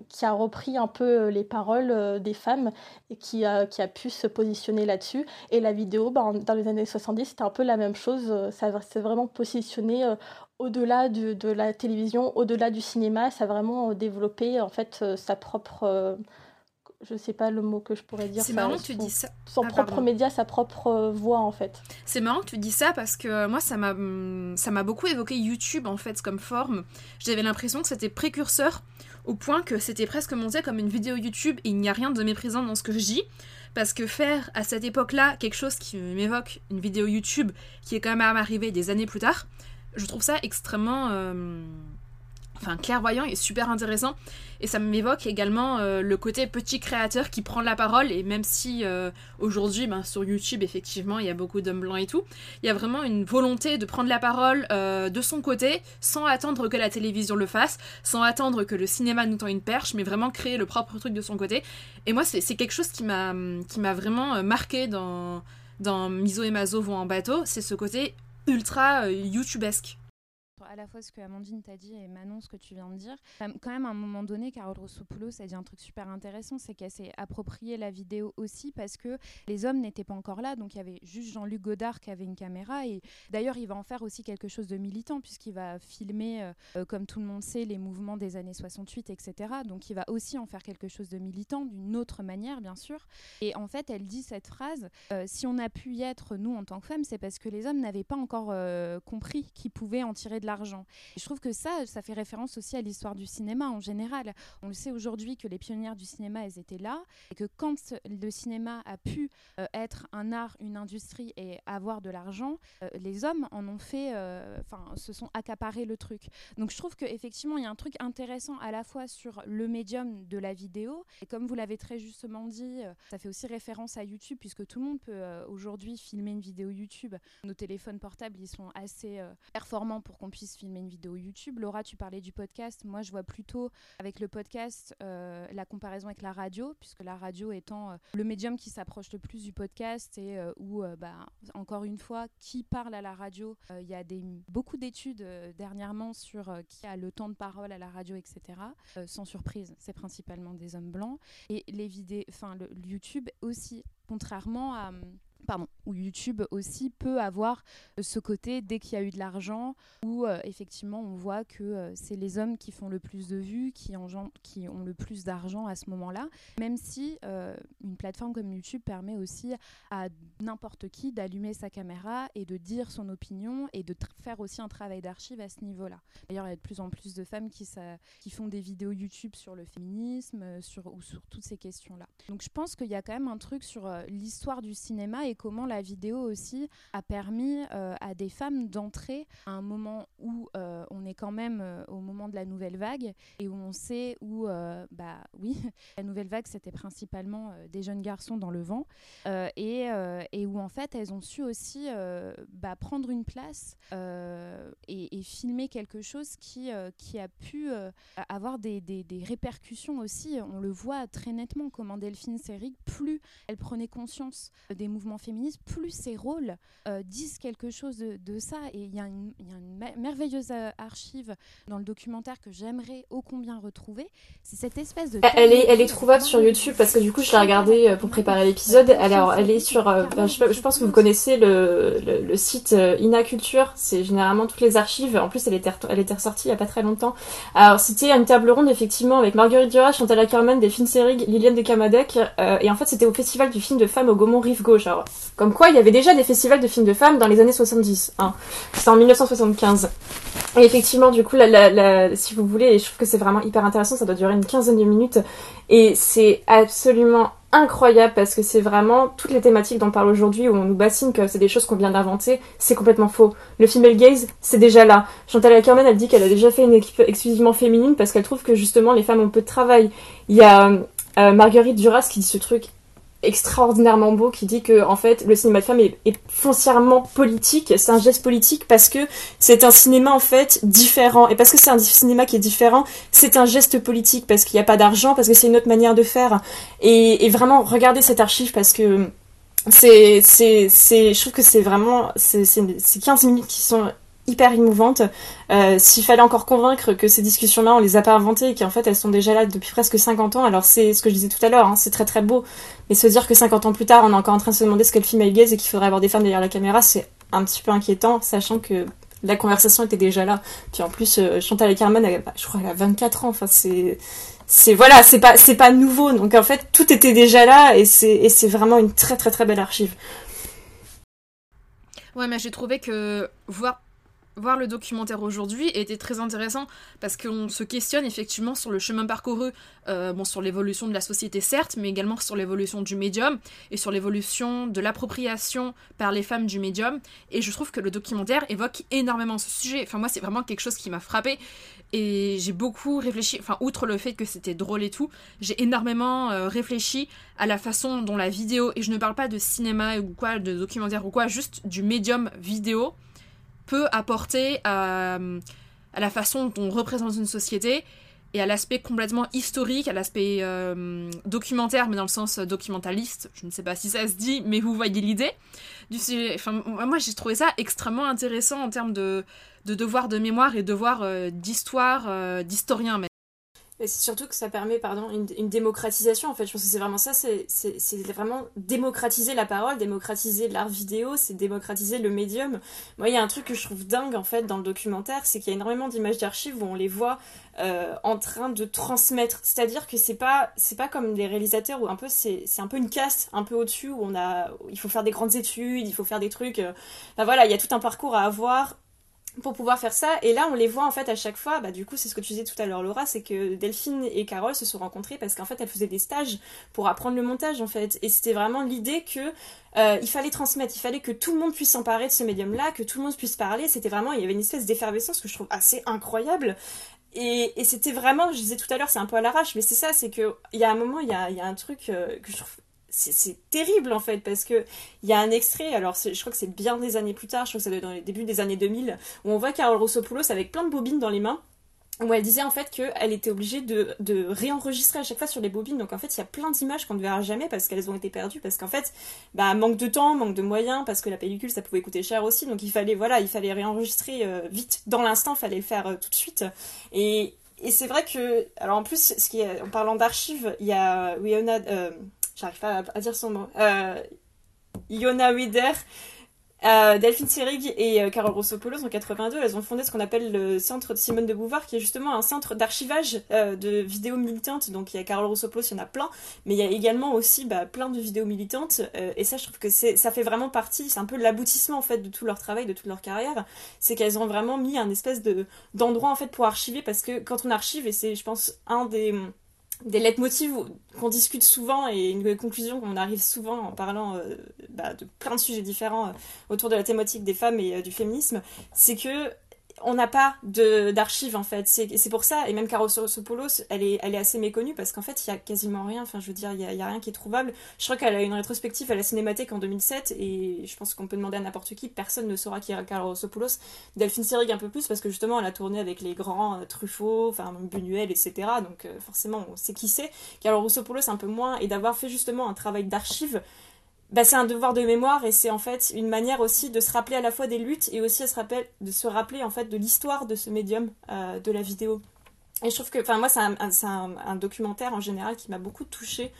qui a repris un peu les paroles des femmes et qui a, qui a pu se positionner là-dessus. Et la vidéo, ben, dans les années 70, c'était un peu la même chose. Ça s'est vraiment positionné au-delà de, de, la télévision, au-delà du cinéma. Ça a vraiment développé, en fait, sa propre je sais pas le mot que je pourrais dire. C'est marrant que tu dis ça. Son ah, propre média, sa propre euh, voix en fait. C'est marrant que tu dis ça parce que moi ça m'a ça m'a beaucoup évoqué YouTube en fait comme forme. J'avais l'impression que c'était précurseur au point que c'était presque monté comme une vidéo YouTube et il n'y a rien de méprisant dans ce que je dis parce que faire à cette époque-là quelque chose qui m'évoque une vidéo YouTube qui est quand même arrivée des années plus tard, je trouve ça extrêmement euh, enfin clairvoyant et super intéressant. Et ça m'évoque également euh, le côté petit créateur qui prend la parole. Et même si euh, aujourd'hui, ben, sur YouTube, effectivement, il y a beaucoup d'hommes blancs et tout, il y a vraiment une volonté de prendre la parole euh, de son côté sans attendre que la télévision le fasse, sans attendre que le cinéma nous tend une perche, mais vraiment créer le propre truc de son côté. Et moi, c'est quelque chose qui m'a vraiment marqué dans, dans Miso et Mazo vont en bateau. C'est ce côté ultra YouTubesque à la fois ce que Amandine t'a dit et Manon ce que tu viens de dire. Quand même, à un moment donné, Carole Rossopoulos a dit un truc super intéressant, c'est qu'elle s'est appropriée la vidéo aussi parce que les hommes n'étaient pas encore là, donc il y avait juste Jean-Luc Godard qui avait une caméra et d'ailleurs il va en faire aussi quelque chose de militant puisqu'il va filmer, euh, euh, comme tout le monde sait, les mouvements des années 68, etc. Donc il va aussi en faire quelque chose de militant d'une autre manière, bien sûr. Et en fait, elle dit cette phrase, euh, si on a pu y être, nous, en tant que femmes, c'est parce que les hommes n'avaient pas encore compris qu'ils pouvaient en tirer de l'argent je trouve que ça, ça fait référence aussi à l'histoire du cinéma en général. On le sait aujourd'hui que les pionnières du cinéma, elles étaient là, et que quand le cinéma a pu euh, être un art, une industrie et avoir de l'argent, euh, les hommes en ont fait, euh, enfin, se sont accaparés le truc. Donc je trouve qu'effectivement, il y a un truc intéressant à la fois sur le médium de la vidéo, et comme vous l'avez très justement dit, ça fait aussi référence à YouTube, puisque tout le monde peut aujourd'hui filmer une vidéo YouTube. Nos téléphones portables, ils sont assez performants pour qu'on puisse filmer une vidéo YouTube. Laura, tu parlais du podcast. Moi, je vois plutôt avec le podcast euh, la comparaison avec la radio, puisque la radio étant euh, le médium qui s'approche le plus du podcast et euh, où, bah, encore une fois, qui parle à la radio. Il y a beaucoup d'études dernièrement sur qui a le temps de parole à la radio, etc. sans surprise, c'est principalement des hommes blancs. Et les vidéos, enfin, le YouTube aussi, contrairement à où YouTube aussi peut avoir ce côté dès qu'il y a eu de l'argent, où euh, effectivement on voit que euh, c'est les hommes qui font le plus de vues, qui, ont le plus d'argent à ce moment-là, même si euh, une plateforme comme YouTube permet aussi à n'importe qui d'allumer sa caméra et de dire son opinion et de faire aussi un travail d'archive à ce niveau-là. D'ailleurs, il y a de plus en plus de femmes qui, font des vidéos YouTube sur le féminisme ou sur toutes ces questions-là. Donc je pense qu'il y a quand même un truc sur l'histoire du cinéma et comment la vidéo aussi a permis euh, à des femmes d'entrer à un moment où euh, on est quand même euh, au moment de la nouvelle vague et où on sait où, bah oui, la nouvelle vague c'était principalement des jeunes garçons dans le vent et, et, où en fait elles ont su aussi bah, prendre une place et, filmer quelque chose qui, qui a pu avoir des, des, des, répercussions aussi. On le voit très nettement comment Delphine Seyrig, plus elle prenait conscience des mouvements féministes, plus ses rôles euh, disent quelque chose de, ça. Et il y, a une, merveilleuse euh, archive dans le documentaire que j'aimerais ô combien retrouver. C'est cette espèce de... Elle est, elle est trouvable sur YouTube parce que du coup je l'ai regardée euh, pour préparer l'épisode. Alors elle est sur... Je, pense que vous connaissez le, le, site Inaculture. C'est généralement toutes les archives. En plus elle était, elle était ressortie il n'y a pas très longtemps. Alors c'était une table ronde effectivement avec Marguerite Duras, Chantal Ackerman, Delphine Seyrig, Liliane de Kamadec. et en fait c'était au festival du film de femmes au Gaumont Rive Gauche. Alors, comme quoi, il y avait déjà des festivals de films de femmes dans les années 70. Hein. C'était en 1975. Et effectivement, du coup, si vous voulez, je trouve que c'est vraiment hyper intéressant, ça doit durer une quinzaine de minutes. Et c'est absolument incroyable parce que c'est vraiment toutes les thématiques dont on parle aujourd'hui où on nous bassine que c'est des choses qu'on vient d'inventer, c'est complètement faux. Le female gaze, c'est déjà là. Chantal Ackerman, elle dit qu'elle a déjà fait une équipe exclusivement féminine parce qu'elle trouve que justement les femmes ont peu de travail. Il y a euh, Marguerite Duras qui dit ce truc extraordinairement beau qui dit que en fait le cinéma de femme est, foncièrement politique, c'est un geste politique parce que c'est un cinéma en fait différent. Et parce que c'est un cinéma qui est différent, c'est un geste politique parce qu'il n'y a pas d'argent, parce que c'est une autre manière de faire. Et, et vraiment regardez cette archive parce que c'est c'est c'est je trouve que c'est vraiment c'est c'est 15 minutes qui sont hyper émouvante. Euh, S'il fallait encore convaincre que ces discussions-là, on les a pas inventées et qu'en fait elles sont déjà là depuis presque 50 ans, alors c'est ce que je disais tout à l'heure, hein, c'est très très beau. Mais se dire que 50 ans plus tard, on est encore en train de se demander ce qu'est le female gaze et qu'il faudrait avoir des femmes derrière la caméra, c'est un petit peu inquiétant, sachant que la conversation était déjà là. Puis en plus, euh, Chantal Ackerman, elle, je crois qu'elle a 24 ans. Enfin, c'est, c'est voilà, c'est pas, c'est pas nouveau. Donc en fait, tout était déjà là et c'est, et c'est vraiment une très très très belle archive. Ouais, mais j'ai trouvé que voir voir le documentaire aujourd'hui était très intéressant parce qu'on se questionne effectivement sur le chemin parcouru, euh, bon, sur l'évolution de la société certes, mais également sur l'évolution du médium et sur l'évolution de l'appropriation par les femmes du médium. Et je trouve que le documentaire évoque énormément ce sujet. Enfin, moi, c'est vraiment quelque chose qui m'a frappé et j'ai beaucoup réfléchi, enfin, outre le fait que c'était drôle et tout, j'ai énormément euh, réfléchi à la façon dont la vidéo, et je ne parle pas de cinéma ou quoi, de documentaire ou quoi, juste du médium vidéo peut apporter à, la façon dont on représente une société et à l'aspect complètement historique, à l'aspect euh, documentaire, mais dans le sens documentaliste, je ne sais pas si ça se dit, mais vous voyez l'idée. Enfin, moi j'ai trouvé ça extrêmement intéressant en termes de, de devoir de mémoire et devoir euh, d'histoire, euh, d'historien et c'est surtout que ça permet pardon, une, démocratisation en fait. Je pense que c'est vraiment ça, c'est vraiment démocratiser la parole, démocratiser l'art vidéo, c'est démocratiser le médium. Moi, il y a un truc que je trouve dingue en fait dans le documentaire, c'est qu'il y a énormément d'images d'archives où on les voit euh, en train de transmettre. C'est-à-dire que c'est pas pas comme des réalisateurs où un peu c'est un peu une caste un peu au-dessus où on a il faut faire des grandes études, il faut faire des trucs. Euh... voilà, il y a tout un parcours à avoir pour pouvoir faire ça. Et là, on les voit en fait à chaque fois. Bah, du coup, c'est ce que tu disais tout à l'heure, Laura, c'est que Delphine et Carole se sont rencontrées parce qu'en fait, elles faisaient des stages pour apprendre le montage en fait. Et c'était vraiment l'idée que euh, il fallait transmettre, il fallait que tout le monde puisse s'emparer de ce médium-là, que tout le monde puisse parler. C'était vraiment, il y avait une espèce d'effervescence que je trouve assez incroyable. Et, c'était vraiment, je disais tout à l'heure, c'est un peu à l'arrache, mais c'est ça, c'est que il y a un moment, il y a, y a un truc euh, que je trouve c'est terrible en fait parce que il y a un extrait alors je crois que c'est bien des années plus tard je crois que c'est dans les débuts des années 2000 où on voit Carole Rossopoulos avec plein de bobines dans les mains où elle disait en fait qu'elle était obligée de, de, réenregistrer à chaque fois sur les bobines. Donc en fait, il y a plein d'images qu'on ne verra jamais parce qu'elles ont été perdues, parce qu'en fait, bah, manque de temps, manque de moyens, parce que la pellicule, ça pouvait coûter cher aussi. Donc il fallait, voilà, il fallait réenregistrer euh, vite, dans l'instant, il fallait le faire euh, tout de suite. Et, et c'est vrai que, alors en plus, ce qui est, en parlant d'archives, il y a Rihanna, euh, j'arrive pas à, dire son nom. Euh, Yona Wider, euh, Delphine Seyrig et euh, Carole Rousseau-Polos en 82, elles ont fondé ce qu'on appelle le centre de Simone de Beauvoir, qui est justement un centre d'archivage euh, de vidéos militantes. Donc il y a Carole Rousseau-Polos, il y en a plein, mais il y a également aussi bah, plein de vidéos militantes. Et ça, je trouve que ça fait vraiment partie, c'est un peu l'aboutissement en fait de tout leur travail, de toute leur carrière. C'est qu'elles ont vraiment mis un espèce de d'endroit en fait pour archiver, parce que quand on archive, et c'est, je pense, un des des leitmotivs qu'on discute souvent et une conclusion qu'on arrive souvent en parlant euh, bah, de plein de sujets différents euh, autour de la thématique des femmes et euh, du féminisme, c'est que on n'a pas d'archives en fait. C'est pour ça, et même Karosopoulos, elle est, elle est assez méconnue parce qu'en fait, il y a quasiment rien. Enfin, je veux dire, il y a, rien qui est trouvable. Je crois qu'elle a une rétrospective à la Cinémathèque en 2007 et je pense qu'on peut demander à n'importe qui, personne ne saura qui est Karosopoulos. Delphine Seyrig un peu plus parce que justement, elle a tourné avec les grands euh, Truffaut, enfin Buñuel, etc. Donc euh, forcément, on sait qui c'est. Karosopoulos un peu moins et d'avoir fait justement un travail d'archives bah, c'est un devoir de mémoire et c'est en fait une manière aussi de se rappeler à la fois des luttes et aussi de se rappeler, en fait de l'histoire de ce médium euh, de la vidéo. Et je trouve que, enfin moi c'est un, documentaire en général qui m'a beaucoup touchée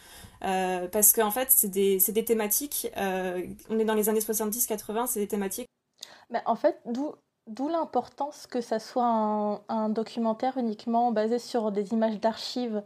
euh, parce qu'en fait c'est des, thématiques, euh, on est dans les années 70-80, c'est des thématiques. En fait, d'où l'importance que ça soit un, documentaire uniquement basé sur des images d'archives,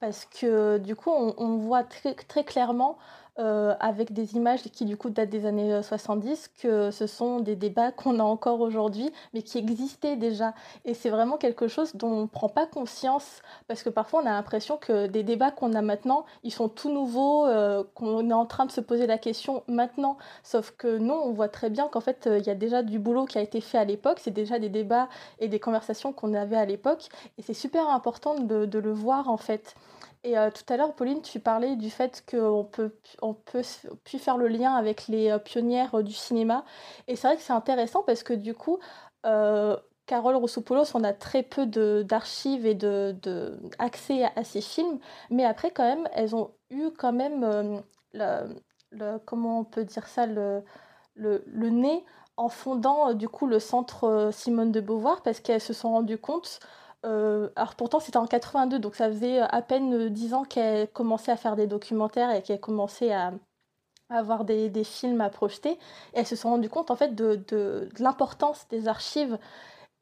parce que du coup, on, voit très clairement euh, avec des images qui du coup datent des années 70, euh, que ce sont des débats qu'on a encore aujourd'hui, mais qui existaient déjà. Et c'est vraiment quelque chose dont on ne prend pas conscience, parce que parfois on a l'impression que des débats qu'on a maintenant, ils sont tout nouveaux, euh, qu'on est en train de se poser la question maintenant. Sauf que nous, on voit très bien qu'en fait, il y a déjà du boulot qui a été fait à l'époque, c'est déjà des débats et des conversations qu'on avait à l'époque, et c'est super important de le voir en fait. Et euh, tout à l'heure, Pauline, tu parlais du fait qu'on peut, on peut puis faire le lien avec les euh, pionnières euh, du cinéma. Et c'est vrai que c'est intéressant parce que du coup, Carole Roussopoulos, on a très peu d'archives et de, accès à, ces films, mais après quand même, elles ont eu quand même le, comment on peut dire ça, le, le, le nez en fondant du coup le centre Simone de Beauvoir parce qu'elles se sont rendues compte euh, alors pourtant c'était en 82, donc ça faisait à peine 10 ans qu'elle commençait à faire des documentaires et qu'elle commençait à, avoir des, films à projeter. Et elles se sont rendues compte en fait de l'importance des archives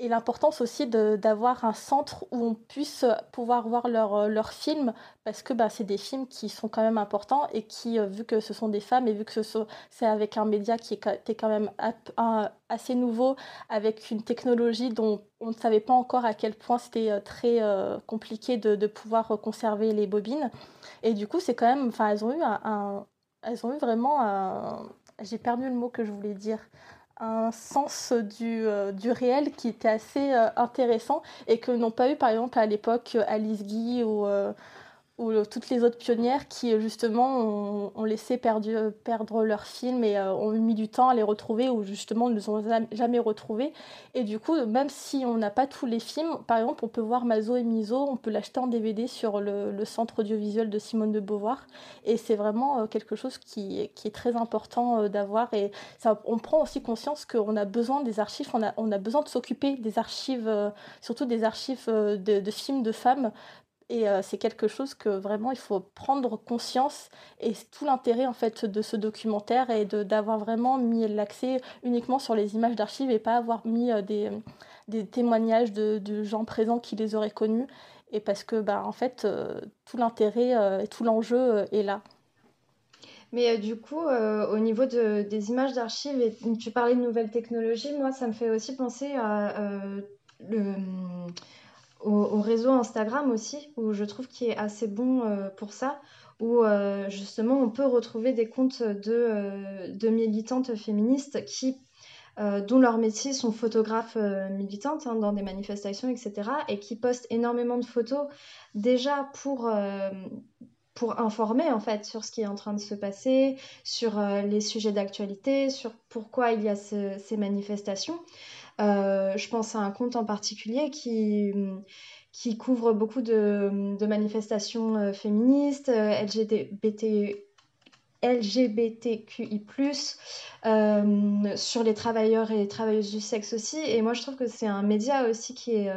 et l'importance aussi d'avoir un centre où on puisse pouvoir voir leurs euh, films, parce que bah, c'est des films qui sont quand même importants et qui, euh, vu que ce sont des femmes et vu que c'est avec un média qui est, quand même assez nouveau, avec une technologie dont on ne savait pas encore à quel point c'était euh, très compliqué de, de, pouvoir conserver les bobines. Et du coup, c'est quand même, enfin, elles ont eu un, elles ont eu vraiment un, j'ai perdu le mot que je voulais dire un sens du, euh, du réel qui était assez euh, intéressant et que n'ont pas eu par exemple à l'époque Alice Guy ou, euh, ou toutes les autres pionnières qui justement ont, laissé perdu, perdre leurs films et euh, ont mis du temps à les retrouver ou justement ne les ont jamais retrouvés. Et du coup, même si on n'a pas tous les films, par exemple, on peut voir Mazo et Miso, on peut l'acheter en DVD sur le, centre audiovisuel de Simone de Beauvoir. Et c'est vraiment euh, quelque chose qui, qui, est très important euh, d'avoir. Et ça, on prend aussi conscience qu'on a besoin des archives, on a, on a besoin de s'occuper des archives, surtout des archives de films de femmes, et euh, c'est quelque chose que vraiment il faut prendre conscience et tout l'intérêt en fait de ce documentaire est d'avoir vraiment mis l'accès uniquement sur les images d'archives et pas avoir mis euh, des, des, témoignages de, de, gens présents qui les auraient connus et parce que bah en fait euh, tout l'intérêt et tout l'enjeu est là. Mais du coup, au niveau de, des images d'archives, et tu parlais de nouvelles technologies, moi, ça me fait aussi penser à le, au, réseau Instagram aussi, où je trouve qu'il est assez bon euh, pour ça, où euh, justement on peut retrouver des comptes de, euh, de militantes féministes qui, dont leur métier sont photographes militantes hein, dans des manifestations, etc., et qui postent énormément de photos déjà pour pour informer en fait sur ce qui est en train de se passer, sur les sujets d'actualité, sur pourquoi il y a ces manifestations. Euh, je pense à un compte en particulier qui, couvre beaucoup de, manifestations euh, féministes, euh, LGBT, LGBTQI, sur les travailleurs et les travailleuses du sexe aussi. Et moi, je trouve que c'est un média aussi qui est,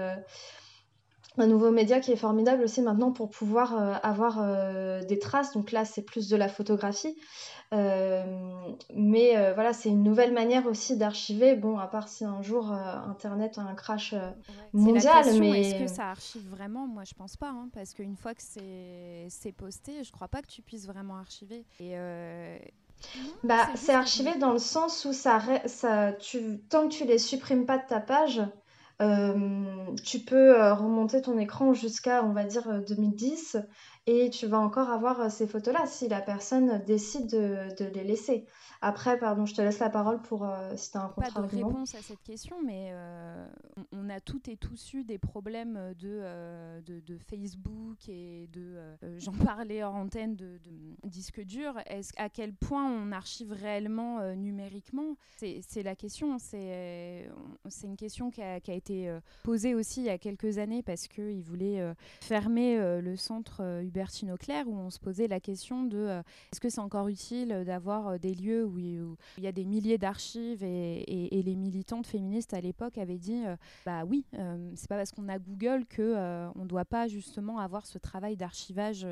un nouveau média qui est formidable aussi maintenant pour pouvoir avoir des traces. Donc là, c'est plus de la photographie. Euh, mais voilà, c'est une nouvelle manière aussi d'archiver. Bon, à part si un jour Internet a un crash mondial. mais est-ce que ça archive vraiment? Moi, je pense pas. Hein, parce qu'une fois que c'est posté, je crois pas que tu puisses vraiment archiver. Et. bah, c'est archivé dans le sens où ça, ça, tu, tant que tu les supprimes pas de ta page, euh, tu peux euh, remonter ton écran jusqu'à, on va dire, 2010 et tu vas encore avoir ces photos-là si la personne décide de, les laisser. Après, pardon, je te laisse la parole pour euh, si tu as un contre Pas de réponse à cette question, mais on a toutes et tous eu des problèmes de, de, de, Facebook et de, j'en parlais en antenne, de, de disques durs. Est à quel point on archive réellement numériquement? C'est la question. C'est une question qui a, qui a été posée aussi il y a quelques années parce qu'ils voulaient fermer le centre Hubertine Auclair où on se posait la question de est-ce que c'est encore utile d'avoir des lieux où, il y a des milliers d'archives et, les militantes féministes à l'époque avaient dit bah oui, c'est pas parce qu'on a Google que on doit pas justement avoir ce travail d'archivage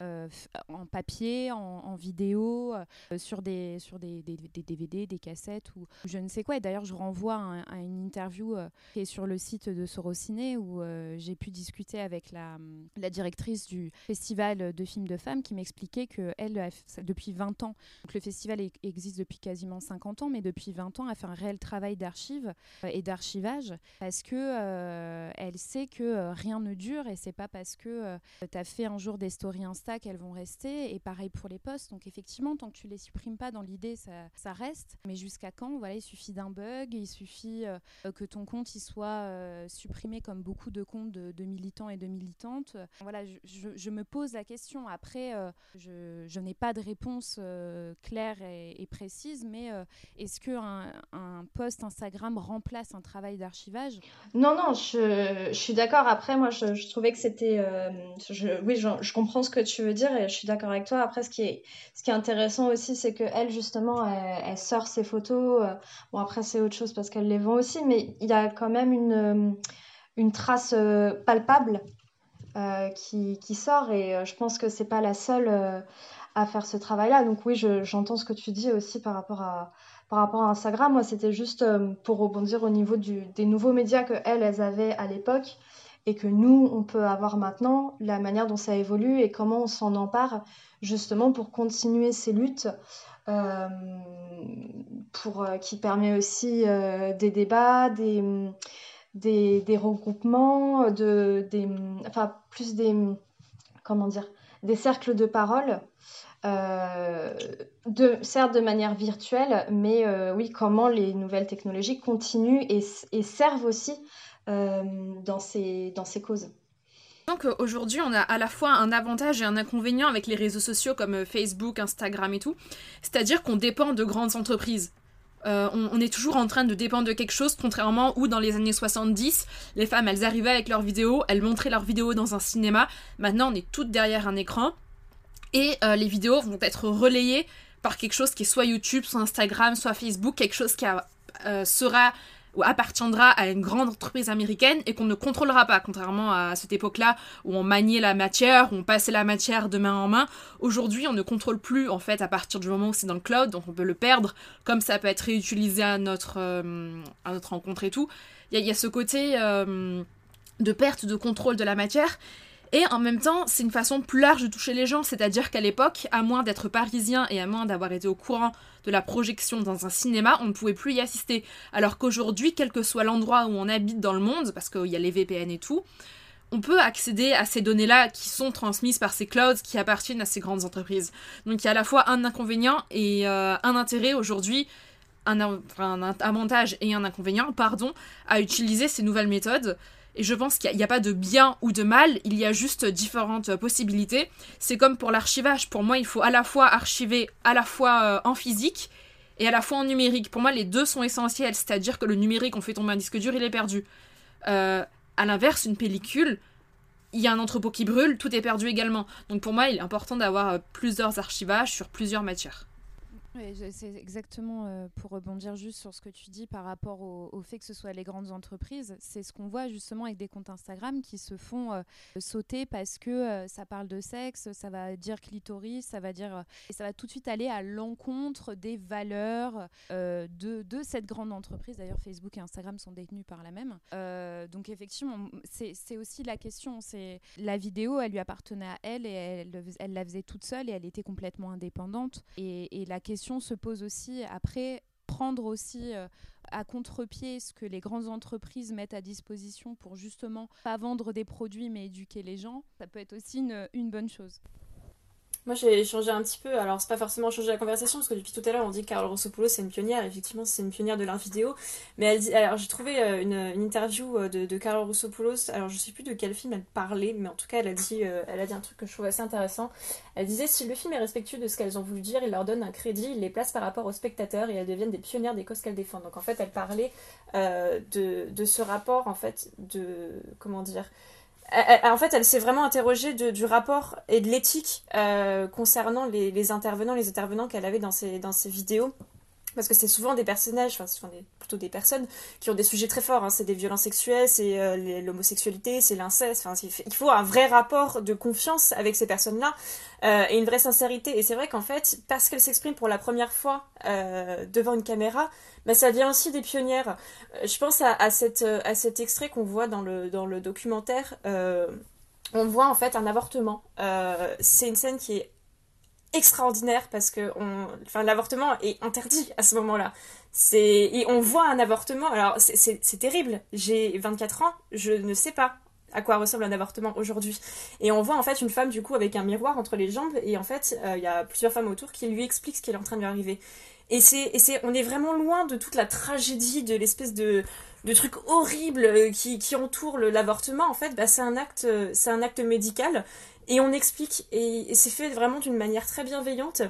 en papier, en, vidéo, sur des sur des, DVD, des cassettes ou je ne sais quoi. Et d'ailleurs, je renvoie à, une interview qui est sur le site de Sorociné où j'ai pu discuter avec la, la directrice du festival de films de femmes qui m'expliquait que elle, depuis 20 ans, donc le festival existe depuis quasiment 50 ans, mais depuis 20 ans, a fait un réel travail d'archives euh, et d'archivage parce que euh, elle sait que euh, rien ne dure et c'est pas parce que tu as fait un jour des stories Insta qu'elles vont rester et pareil pour les posts. Donc effectivement, tant que tu les supprimes pas dans l'idée, ça, reste. Mais jusqu'à quand? Voilà, il suffit d'un bug, il suffit que ton compte il soit supprimé comme beaucoup de comptes de, militants et de militantes. Voilà, je, me pose la question. Après, je, je n'ai pas de réponse claire et, précise, mais est-ce qu'un un post Instagram remplace un travail d'archivage? Non, non, je, je suis d'accord. Après, moi, je, trouvais que c'était... oui, je, comprends ce que tu veux dire et je suis d'accord avec toi. Après, ce qui est, ce qui est intéressant aussi, c'est qu'elle, justement, elle, sort ses photos. bon, après, c'est autre chose parce qu'elle les vend aussi, mais il y a quand même une, une trace palpable qui, qui, sort et je pense que c'est pas la seule à faire ce travail-là. Donc oui, j'entends ce que tu dis aussi par rapport à, par rapport à Instagram. Moi, c'était juste euh, pour rebondir au niveau des nouveaux médias que elles, avaient à l'époque et que nous, on peut avoir maintenant, la manière dont ça évolue et comment on s'en empare justement pour continuer ces luttes. Euh, pour, euh, qui permet aussi des débats, des, des, regroupements, de, des, enfin plus des, comment dire, des cercles de parole euh, de, certes de manière virtuelle, mais euh, oui, comment les nouvelles technologies continuent et, servent aussi euh, dans, ces, dans ces causes. Donc aujourd'hui, on a à la fois un avantage et un inconvénient avec les réseaux sociaux comme Facebook, Instagram et tout. C'est-à-dire qu'on dépend de grandes entreprises. On, on, est toujours en train de dépendre de quelque chose, contrairement où dans les années 70, les femmes, elles arrivaient avec leurs vidéos, elles montraient leurs vidéos dans un cinéma. Maintenant, on est toutes derrière un écran. Et euh, les vidéos vont être relayées par quelque chose qui est soit YouTube, soit Instagram, soit Facebook, quelque chose qui euh, sera appartiendra à une grande entreprise américaine et qu'on ne contrôlera pas, contrairement à cette époque-là où on maniait la matière, où on passait la matière de main en main. Aujourd'hui, on ne contrôle plus en fait à partir du moment où c'est dans le cloud, donc on peut le perdre, comme ça peut être réutilisé à notre, euh, à notre rencontre et tout. Il y, a ce côté de perte de contrôle de la matière et en même temps, c'est une façon plus large de toucher les gens, c'est-à-dire qu'à l'époque, à moins d'être parisien et à moins d'avoir été au courant de la projection dans un cinéma, on ne pouvait plus y assister. Alors qu'aujourd'hui, quel que soit l'endroit où on habite dans le monde, parce qu'il y a les VPN et tout, on peut accéder à ces données-là qui sont transmises par ces clouds qui appartiennent à ces grandes entreprises. Donc il y a à la fois un inconvénient et euh, un intérêt aujourd'hui, un, un avantage et un inconvénient, pardon, à utiliser ces nouvelles méthodes. Et je pense qu'il n'y a, pas de bien ou de mal, il y a juste différentes possibilités. C'est comme pour l'archivage. Pour moi, il faut à la fois archiver euh, en physique et à la fois en numérique. Pour moi, les deux sont essentiels. C'est-à-dire que le numérique, on fait tomber un disque dur, il est perdu. Euh, à l'inverse, une pellicule, il y a un entrepôt qui brûle, tout est perdu également. Donc pour moi, il est important d'avoir euh, plusieurs archivages sur plusieurs matières. C'est exactement euh, pour rebondir juste sur ce que tu dis par rapport au, fait que ce soit les grandes entreprises. C'est ce qu'on voit justement avec des comptes Instagram qui se font euh, sauter parce que euh, ça parle de sexe, ça va dire clitoris, ça va dire et ça va tout de suite aller à l'encontre des valeurs de, de, cette grande entreprise. D'ailleurs, Facebook et Instagram sont détenus par la même. donc effectivement, c'est aussi la question. C'est la vidéo, elle lui appartenait à elle et elle, elle la faisait toute seule et elle était complètement indépendante. Et, et la question se pose aussi après prendre aussi euh, à contre-pied ce que les grandes entreprises mettent à disposition pour justement pas vendre des produits mais éduquer les gens, ça peut être aussi une bonne chose. Moi, j'ai changé un petit peu. Alors, c'est pas forcément changer la conversation, parce que depuis tout à l'heure, on dit que Carole Rossopoulos, c'est une pionnière. Effectivement, c'est une pionnière de l'art vidéo. Mais elle dit. Alors, j'ai trouvé euh, une, interview euh, de, de Carole Rossopoulos. Alors, je sais plus de quel film elle parlait, mais en tout cas, elle a dit, euh, elle a dit un truc que je trouve assez intéressant. Elle disait si le film est respectueux de ce qu'elles ont voulu dire, il leur donne un crédit, il les place par rapport aux spectateurs et elles deviennent des pionnières des causes qu'elles défendent. Donc, en fait, elle parlait de, de ce rapport, en fait, de. Comment dire en fait, elle s'est vraiment interrogée du rapport et de l'éthique euh, concernant les, intervenants, les intervenants qu'elle avait dans ses, dans ses vidéos. Parce que c'est souvent des personnages, enfin, ce sont plutôt des personnes qui ont des sujets très forts. Hein. C'est des violences sexuelles, c'est euh, l'homosexualité, c'est l'inceste. Enfin, il faut un vrai rapport de confiance avec ces personnes-là euh, et une vraie sincérité. Et c'est vrai qu'en fait, parce qu'elle s'exprime pour la première fois devant une caméra, bah, ça vient aussi des pionnières. Euh, je pense à, euh, cet extrait qu'on voit dans le, documentaire. Euh, on voit en fait un avortement. c'est une scène qui est extraordinaire parce que on... enfin, l'avortement est interdit à ce moment-là. C'est... Et on voit un avortement. Alors c'est, terrible. J'ai 24 ans, je ne sais pas à quoi ressemble un avortement aujourd'hui. Et on voit en fait une femme du coup avec un miroir entre les jambes et en fait il y a plusieurs femmes autour qui lui expliquent ce qui est en train de lui arriver. Et c'est, on est vraiment loin de toute la tragédie, de l'espèce de, de truc horrible euh, qui, qui entoure l'avortement. En fait, bah, c'est un acte, euh, un acte médical. Et on explique, et, c'est fait vraiment d'une manière très bienveillante.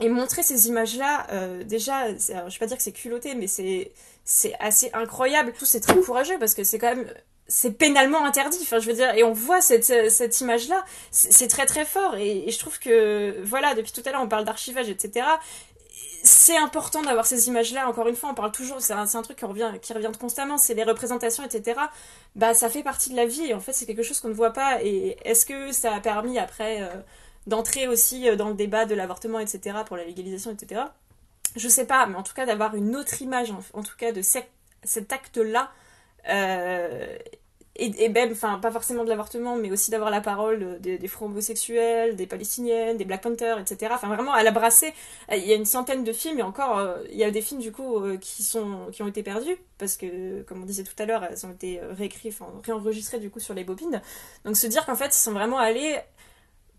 Et montrer ces images-là, euh, déjà, je vais pas dire que c'est culotté, mais c'est, c'est assez incroyable. Tout c'est très courageux parce que c'est quand même c'est pénalement interdit. Enfin, je veux dire, et on voit cette, cette image-là, c'est très très fort. Et, et, je trouve que, voilà, depuis tout à l'heure, on parle d'archivage, etc c'est important d'avoir ces images-là. Encore une fois, on parle toujours, c'est un, truc qui revient, qui revient constamment, c'est les représentations, etc. Bah, ça fait partie de la vie et en fait, c'est quelque chose qu'on ne voit pas. Et est-ce que ça a permis après euh, d'entrer aussi euh, dans le débat de l'avortement, etc., pour la légalisation, etc. Je sais pas, mais en tout cas, d'avoir une autre image, en, tout cas, de cet acte-là, euh, et, même, enfin, pas forcément de l'avortement, mais aussi d'avoir la parole des, des homosexuels, des palestiniennes, des Black Panthers, etc. Enfin, vraiment, elle a brassé. Il y a une centaine de films, et encore, euh, il y a des films, du coup, euh, qui, sont, qui ont été perdus, parce que, comme on disait tout à l'heure, elles ont été réécrites, enfin, réenregistrées, du coup, sur les bobines. Donc, se dire qu'en fait, ils sont vraiment allés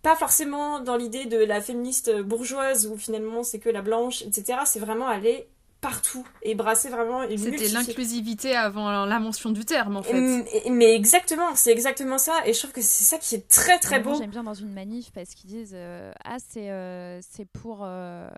pas forcément dans l'idée de la féministe bourgeoise où finalement c'est que la blanche, etc. C'est vraiment aller partout et brasser vraiment une C'était l'inclusivité avant la mention du terme en fait. mais exactement, c'est exactement ça et je trouve que c'est ça qui est très très beau. J'aime bien dans une manif parce qu'ils disent euh, ah c'est euh, c'est pour euh,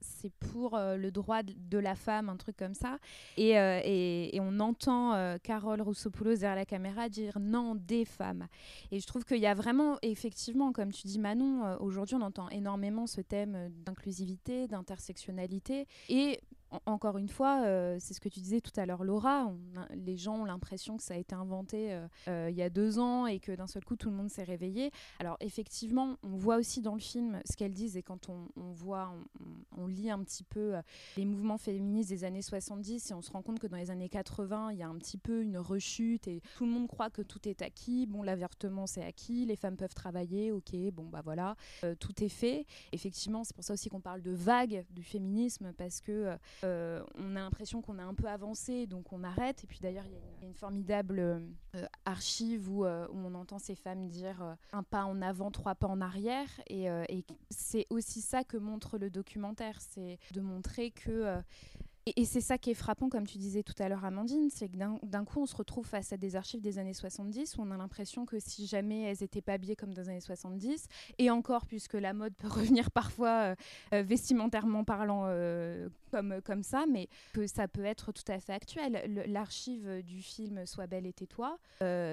c'est pour le droit de la femme, un truc comme ça. Et, et, et on entend Carole Roussopoulos derrière la caméra dire non des femmes. Et je trouve qu'il y a vraiment, effectivement, comme tu dis Manon, aujourd'hui on entend énormément ce thème d'inclusivité, d'intersectionnalité. Et encore une fois, euh, c'est ce que tu disais tout à l'heure, Laura. les gens ont l'impression que ça a été inventé euh, euh, il y a deux ans et que d'un seul coup tout le monde s'est réveillé. Alors effectivement, on voit aussi dans le film ce qu'elles disent et quand on, voit, on, lit un petit peu les mouvements féministes des années 70 et on se rend compte que dans les années 80, il y a un petit peu une rechute et tout le monde croit que tout est acquis. Bon, l'avertement c'est acquis, les femmes peuvent travailler, ok, bon bah voilà, tout est fait. Effectivement, c'est pour ça aussi qu'on parle de vague du féminisme parce que euh, on a l'impression qu'on a un peu avancé, donc on arrête. Et puis d'ailleurs, il y, a une formidable euh, archive euh, où, on entend ces femmes dire un pas en avant, trois pas en arrière. Et c'est aussi ça que montre le documentaire, c'est de montrer que Et, c'est ça qui est frappant, comme tu disais tout à l'heure, Amandine, c'est que d'un coup, on se retrouve face à des archives des années 70 où on a l'impression que si jamais elles n'étaient pas habillées comme dans les années 70, et encore, puisque la mode peut revenir parfois euh, euh, vestimentairement parlant euh, comme, comme ça, mais que ça peut être tout à fait actuel. L'archive du film Sois belle et tais-toi,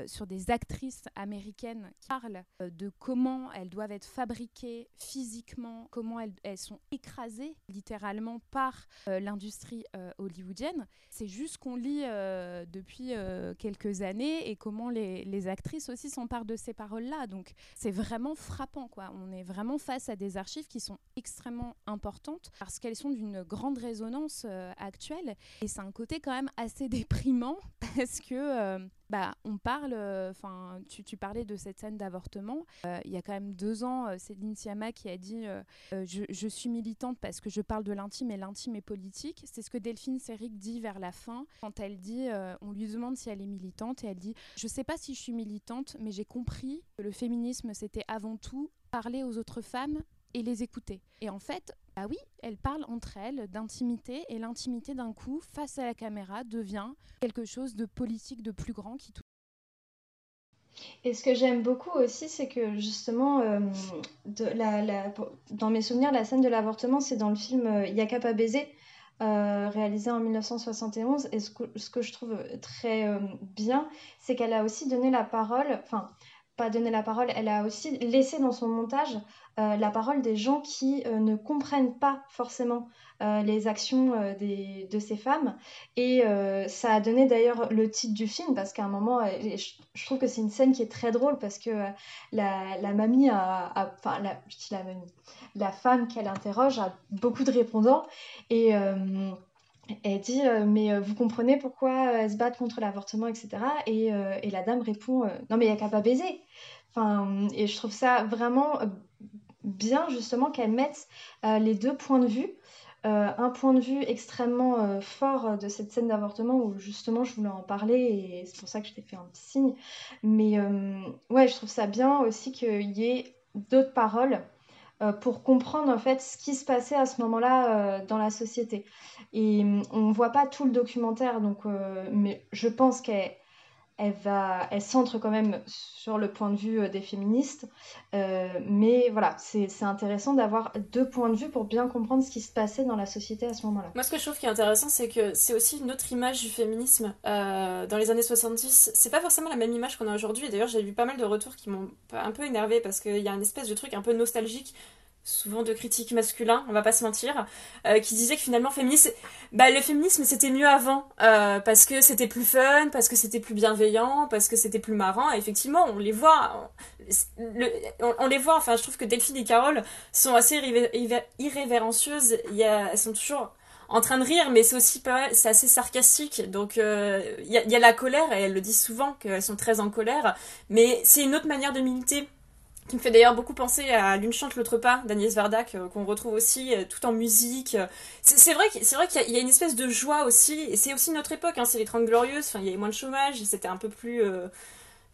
sur des actrices américaines qui parlent de comment elles doivent être fabriquées physiquement, comment elles, elles sont écrasées littéralement par l'industrie euh, hollywoodienne. C'est juste qu'on lit euh, depuis euh, quelques années et comment les, les actrices aussi s'emparent de ces paroles-là. Donc c'est vraiment frappant. Quoi. On est vraiment face à des archives qui sont extrêmement importantes parce qu'elles sont d'une grande résonance actuelle. Et c'est un côté quand même assez déprimant parce que bah, on parle, euh, enfin, tu, parlais de cette scène d'avortement. Euh, il y a quand même deux ans, euh, Céline Sciamma qui a dit je, je, suis militante parce que je parle de l'intime et l'intime est politique. C'est ce que Delphine Seyrig dit vers la fin quand elle dit on lui demande si elle est militante et elle dit je sais pas si je suis militante, mais j'ai compris que le féminisme c'était avant tout parler aux autres femmes et les écouter. Et en fait, bah oui, elles parlent entre elles d'intimité et l'intimité d'un coup face à la caméra devient quelque chose de politique de plus grand qui et ce que j'aime beaucoup aussi, c'est que justement, euh, dans mes souvenirs, la scène de l'avortement, c'est dans le film euh, Yaka pas baiser, euh, réalisé en 1971. Et ce que je trouve très bien, c'est qu'elle a aussi donné la parole, enfin, pas donné la parole, elle a aussi laissé dans son montage euh, la parole des gens qui euh, ne comprennent pas forcément euh, les actions de ces femmes. Et ça a donné d'ailleurs le titre du film, parce qu'à un moment, je, trouve que c'est une scène qui est très drôle, parce que la, mamie a, enfin, la, la mamie, la femme qu'elle interroge a beaucoup de répondants, et elle dit mais vous comprenez pourquoi elles se battent contre l'avortement etc et, et, la dame répond non mais il n'y a qu'à pas baiser enfin et je trouve ça vraiment bien justement qu'elle mette euh, les deux points de vue. Euh, un point de vue extrêmement euh, fort de cette scène d'avortement où justement je voulais en parler et c'est pour ça que je t'ai fait un petit signe. Mais ouais, je trouve ça bien aussi qu'il y ait d'autres paroles pour comprendre en fait ce qui se passait à ce moment-là dans la société. Et on voit pas tout le documentaire, donc, mais je pense qu'elle elle, centre quand même sur le point de vue euh, des féministes. Euh, mais voilà, c'est intéressant d'avoir deux points de vue pour bien comprendre ce qui se passait dans la société à ce moment-là. Moi, ce que je trouve qui est intéressant, c'est que c'est aussi une autre image du féminisme. Euh, dans les années 70, c'est pas forcément la même image qu'on a aujourd'hui. D'ailleurs, j'ai vu pas mal de retours qui m'ont un peu énervé parce qu'il y a une espèce de truc un peu nostalgique souvent de critiques masculins, on va pas se mentir, euh, qui disaient que finalement féminisme, bah, le féminisme c'était mieux avant, euh, parce que c'était plus fun, parce que c'était plus bienveillant, parce que c'était plus marrant. Et effectivement, on les voit, on, les voit. Enfin, je trouve que Delphine et Carole sont assez irrévérencieuses. Il elles sont toujours en train de rire, mais c'est aussi pas, c'est assez sarcastique. Donc euh, il y, y, a la colère et elles le disent souvent qu'elles sont très en colère, mais c'est une autre manière de militer qui me fait d'ailleurs beaucoup penser à L'une chante, l'autre pas d'Agnès Vardac, euh, qu'on retrouve aussi euh, tout en musique. C'est vrai qu'il y, a une espèce de joie aussi, et c'est aussi notre époque, hein, c'est les 30 glorieuses, enfin, il y avait moins de chômage, c'était un peu plus... Euh,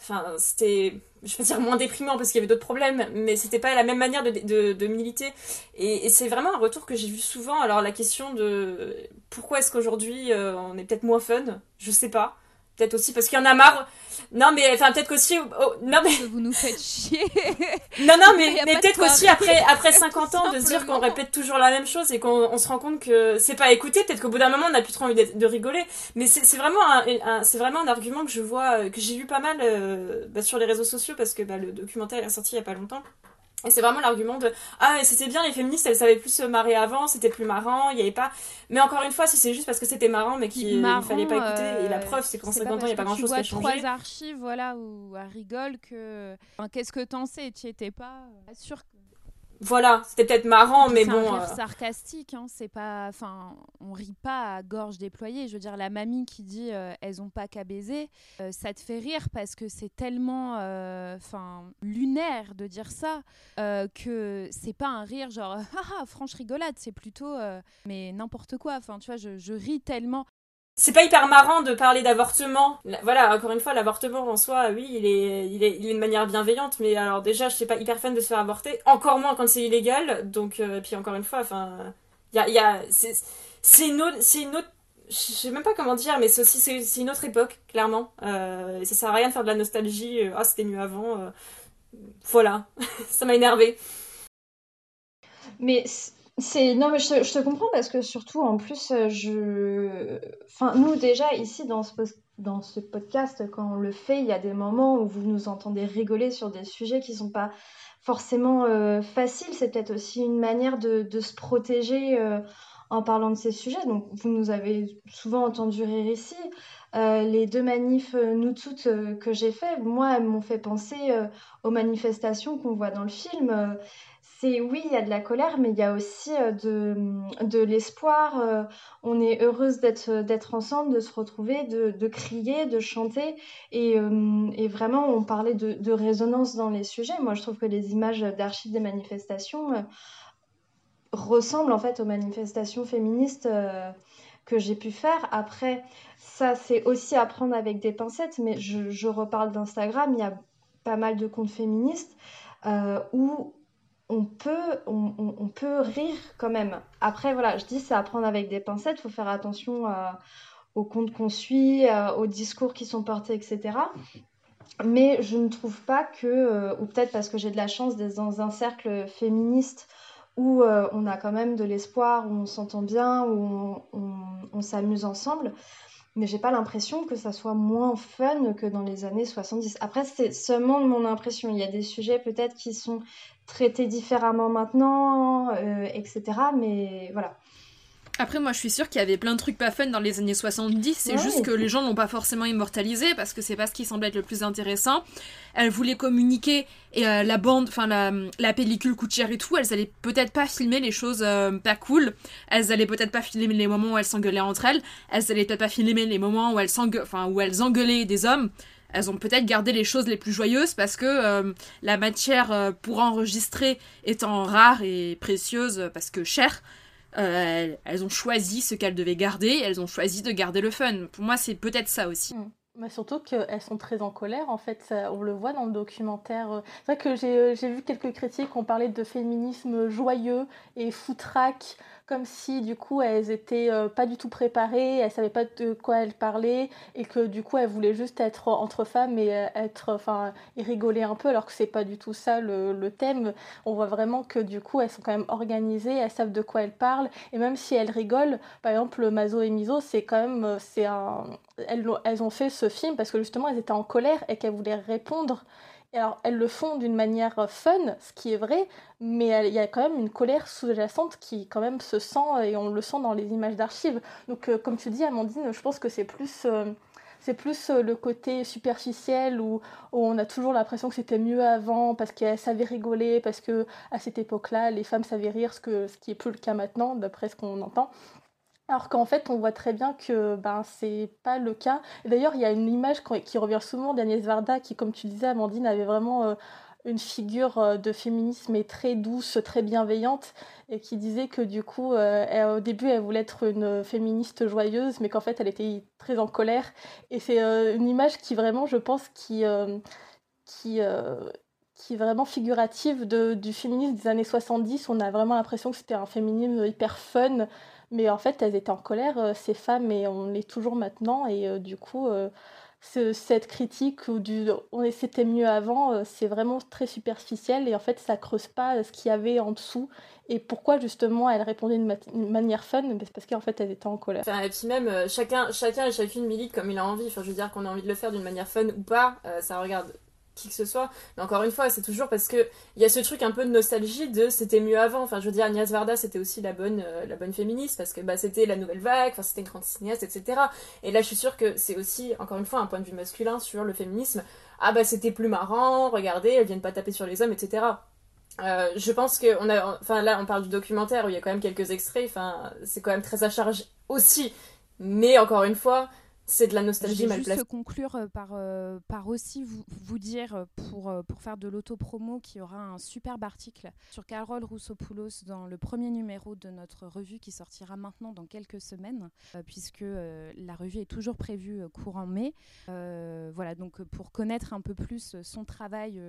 enfin, c'était, je vais dire moins déprimant parce qu'il y avait d'autres problèmes, mais c'était pas la même manière de, de, militer. Et, c'est vraiment un retour que j'ai vu souvent. Alors la question de pourquoi est-ce qu'aujourd'hui on est peut-être moins fun, je sais pas. Peut-être aussi parce qu'il y en a marre. Non, mais enfin, peut-être qu'aussi. Oh, non, mais. Vous nous faites chier. non, non, mais, mais peut-être qu'aussi après, après 50 ans, de se dire qu'on répète toujours la même chose et qu'on se rend compte que c'est pas écouté. Peut-être qu'au bout d'un moment, on n'a plus trop envie de, rigoler. Mais c'est vraiment un, c'est vraiment un argument que je vois, que j'ai vu pas mal euh, bah, sur les réseaux sociaux parce que bah, le documentaire est sorti il y a pas longtemps. Et c'est vraiment l'argument de ah c'était bien les féministes elles savaient plus se marrer avant c'était plus marrant il y avait pas mais encore une fois si c'est juste parce que c'était marrant mais qu'il ne fallait pas écouter et la euh, preuve c'est qu'en 50 ans il n'y a pas grand chose qui a changé. trois archives voilà où elle rigole que qu'est-ce que t'en sais tu étais pas euh, sûr voilà, c'était peut-être marrant, mais bon. C'est un rire euh, sarcastique, hein, c'est pas. Enfin, on rit pas à gorge déployée. Je veux dire, la mamie qui dit euh, elles ont pas qu'à baiser, euh, ça te fait rire parce que c'est tellement, enfin, lunaire de dire ça que c'est pas un rire genre ah franche rigolade, c'est plutôt mais n'importe quoi. Enfin, tu vois, je, je ris tellement c'est pas hyper marrant de parler d'avortement. Voilà, encore une fois, l'avortement en soi, oui, il est, il est, il est de manière bienveillante, mais alors déjà, je suis pas hyper fan de se faire avorter, encore moins quand c'est illégal. Donc, euh, puis encore une fois, enfin, Il y a, y a c'est une autre, c'est une autre je sais même pas comment dire, mais c'est aussi c'est une autre époque, clairement. Euh, ça sert à rien de faire de la nostalgie. Euh, ah, c'était mieux avant. Voilà, ça m'a énervé. Mais c'est non, mais je te, je comprends parce que surtout en plus, je, enfin nous déjà ici dans ce dans ce podcast, quand on le fait, il y a des moments où vous nous entendez rigoler sur des sujets qui sont pas forcément faciles. C'est peut-être aussi une manière de, de se protéger en parlant de ces sujets. Donc, vous nous avez souvent entendu rire ici. Euh, les deux manifs euh, Nous Toutes euh, que j'ai fait, moi, elles m'ont fait penser aux manifestations qu'on voit dans le film. C'est oui, il y a de la colère, mais il y a aussi de, de l'espoir. on est heureuse d'être, d'être ensemble, de se retrouver, de, crier, de chanter. Et, et, vraiment, on parlait de, résonance dans les sujets. Moi, je trouve que les images d'archives des manifestations ressemble en fait aux manifestations féministes euh, que j'ai pu faire. Après, ça c'est aussi à prendre avec des pincettes, mais je, reparle d'Instagram, il y a pas mal de comptes féministes euh, où on peut, on, peut rire quand même. Après, voilà, je dis c'est à prendre avec des pincettes, il faut faire attention euh, aux comptes qu'on suit, aux discours qui sont portés, etc. Mais je ne trouve pas que, ou peut-être parce que j'ai de la chance d'être dans un cercle féministe où euh, on a quand même de l'espoir, où on s'entend bien, où on, s'amuse ensemble. Mais j'ai pas l'impression que ça soit moins fun que dans les années 70. Après, c'est seulement mon impression. Il y a des sujets peut-être qui sont traités différemment maintenant, euh, etc. Mais voilà. Après, moi, je suis sûre qu'il y avait plein de trucs pas fun dans les années 70. C'est juste que les gens l'ont pas forcément immortalisé parce que c'est pas ce qui semble être le plus intéressant. Elles voulaient communiquer et euh, la bande, enfin la, la, pellicule coûte cher et tout. Elles allaient peut-être pas filmer les choses euh, pas cool. Elles allaient peut-être pas filmer les moments où elles s'engueulaient entre elles. Elles allaient peut-être pas filmer les moments où elles, enfin, où elles engueulaient des hommes elles ont peut-être gardé les choses les plus joyeuses parce que euh, la matière pour enregistrer étant rare et précieuse parce que chère, euh, elles, ont choisi ce qu'elles devaient garder, elles ont choisi de garder le fun. Pour moi, c'est peut-être ça aussi. Mm. Mais surtout qu'elles sont très en colère, en fait, on le voit dans le documentaire. C'est vrai que j'ai vu quelques critiques ont parlé de féminisme joyeux et foutraque comme si du coup elles étaient euh, pas du tout préparées, elles savaient pas de quoi elles parlaient et que du coup elles voulaient juste être entre femmes et euh, être enfin rigoler un peu alors que c'est pas du tout ça le, thème. On voit vraiment que du coup elles sont quand même organisées, elles savent de quoi elles parlent et même si elles rigolent, par exemple Mazo et Miso, c'est quand même euh, elles ont fait ce film parce que justement elles étaient en colère et qu'elles voulaient répondre alors, elles le font d'une manière euh, fun, ce qui est vrai, mais il y a quand même une colère sous-jacente qui quand même se sent et on le sent dans les images d'archives. Donc, euh, comme tu dis, Amandine, je pense que c'est plus, euh, le côté superficiel où, on a toujours l'impression que c'était mieux avant parce qu'elles savaient rigoler, parce que à cette époque-là, les femmes savaient rire, ce, ce qui est plus le cas maintenant, d'après ce qu'on entend. Alors qu'en fait, on voit très bien que ben, c'est pas le cas. D'ailleurs, il y a une image qui revient souvent d'Agnès Varda, qui, comme tu disais, Amandine, avait vraiment euh, une figure euh, de féminisme très douce, très bienveillante, et qui disait que du coup, euh, au début, elle voulait être une féministe joyeuse, mais qu'en fait, elle était très en colère. Et c'est une image qui vraiment, je pense, qui, qui, qui est vraiment figurative de, du féminisme des années 70. On a vraiment l'impression que c'était un féminisme hyper fun mais en fait, elles étaient en colère, euh, ces femmes, et on l'est toujours maintenant. Et euh, du coup, euh, cette critique ou du on c'était mieux avant, c'est vraiment très superficiel. Et en fait, ça creuse pas ce qu'il y avait en dessous. Et pourquoi justement elle répondait d'une manière fun? C'est parce qu'en fait, elles étaient en colère. et puis même, chacun, chacun et chacune milite comme il a envie. Enfin, je veux dire qu'on a envie de le faire d'une manière fun ou pas, ça regarde qui que ce soit. Mais encore une fois, c'est toujours parce que il y a ce truc un peu de nostalgie de c'était mieux avant. Enfin, je veux dire, Agnès Varda, c'était aussi la bonne, euh, la bonne féministe parce que bah, c'était la nouvelle vague, c'était une grande cinéaste, etc. Et là, je suis sûre que c'est aussi, encore une fois, un point de vue masculin sur le féminisme. Ah bah, c'était plus marrant, regardez, elles viennent pas taper sur les hommes, etc. Euh, je pense que on a, enfin là, on parle du documentaire où il y a quand même quelques extraits. Enfin, c'est quand même très à charge aussi. Mais encore une fois, C'est de la Je nostalgie vais mal juste placée. conclure euh, par, euh, par aussi vous, vous dire, euh, pour, pour faire de l'autopromo, qu'il y aura un superbe article sur Carole Roussopoulos dans le premier numéro de notre revue qui sortira maintenant dans quelques semaines, euh, puisque euh, la revue est toujours prévue courant mai. Voilà, donc pour connaître un peu plus son travail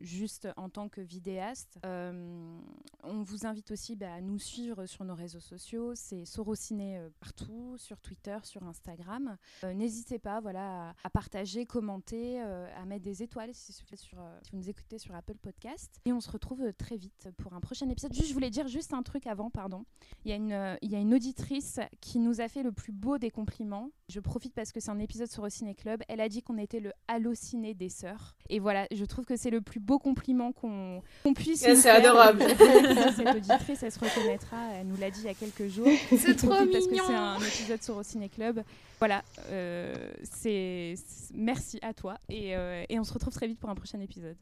juste en tant que vidéaste, on vous invite aussi bah, à nous suivre sur nos réseaux sociaux. C'est Sorociné partout, sur Twitter, sur Instagram. Euh, N'hésitez pas voilà, à, à partager, commenter, euh, à mettre des étoiles si, sur, euh, si vous nous écoutez sur Apple Podcast. Et on se retrouve très vite pour un prochain épisode. Juste, je voulais dire juste un truc avant, pardon. Il y, a une, il y a une auditrice qui nous a fait le plus beau des compliments. Je profite parce que c'est un épisode sur le Ciné Club. Elle a dit qu'on était le halluciné des sœurs. Et voilà, je trouve que c'est le plus beau compliment qu'on qu'on puisse Ah, nous c'est adorable. Cette auditrice, elle se reconnaîtra. Elle nous l'a dit il y a quelques jours. C'est trop profite parce que mignon. c'est un épisode sur Ciné Club. Voilà, euh, c'est merci à toi et, euh, et on se retrouve très vite pour un prochain épisode.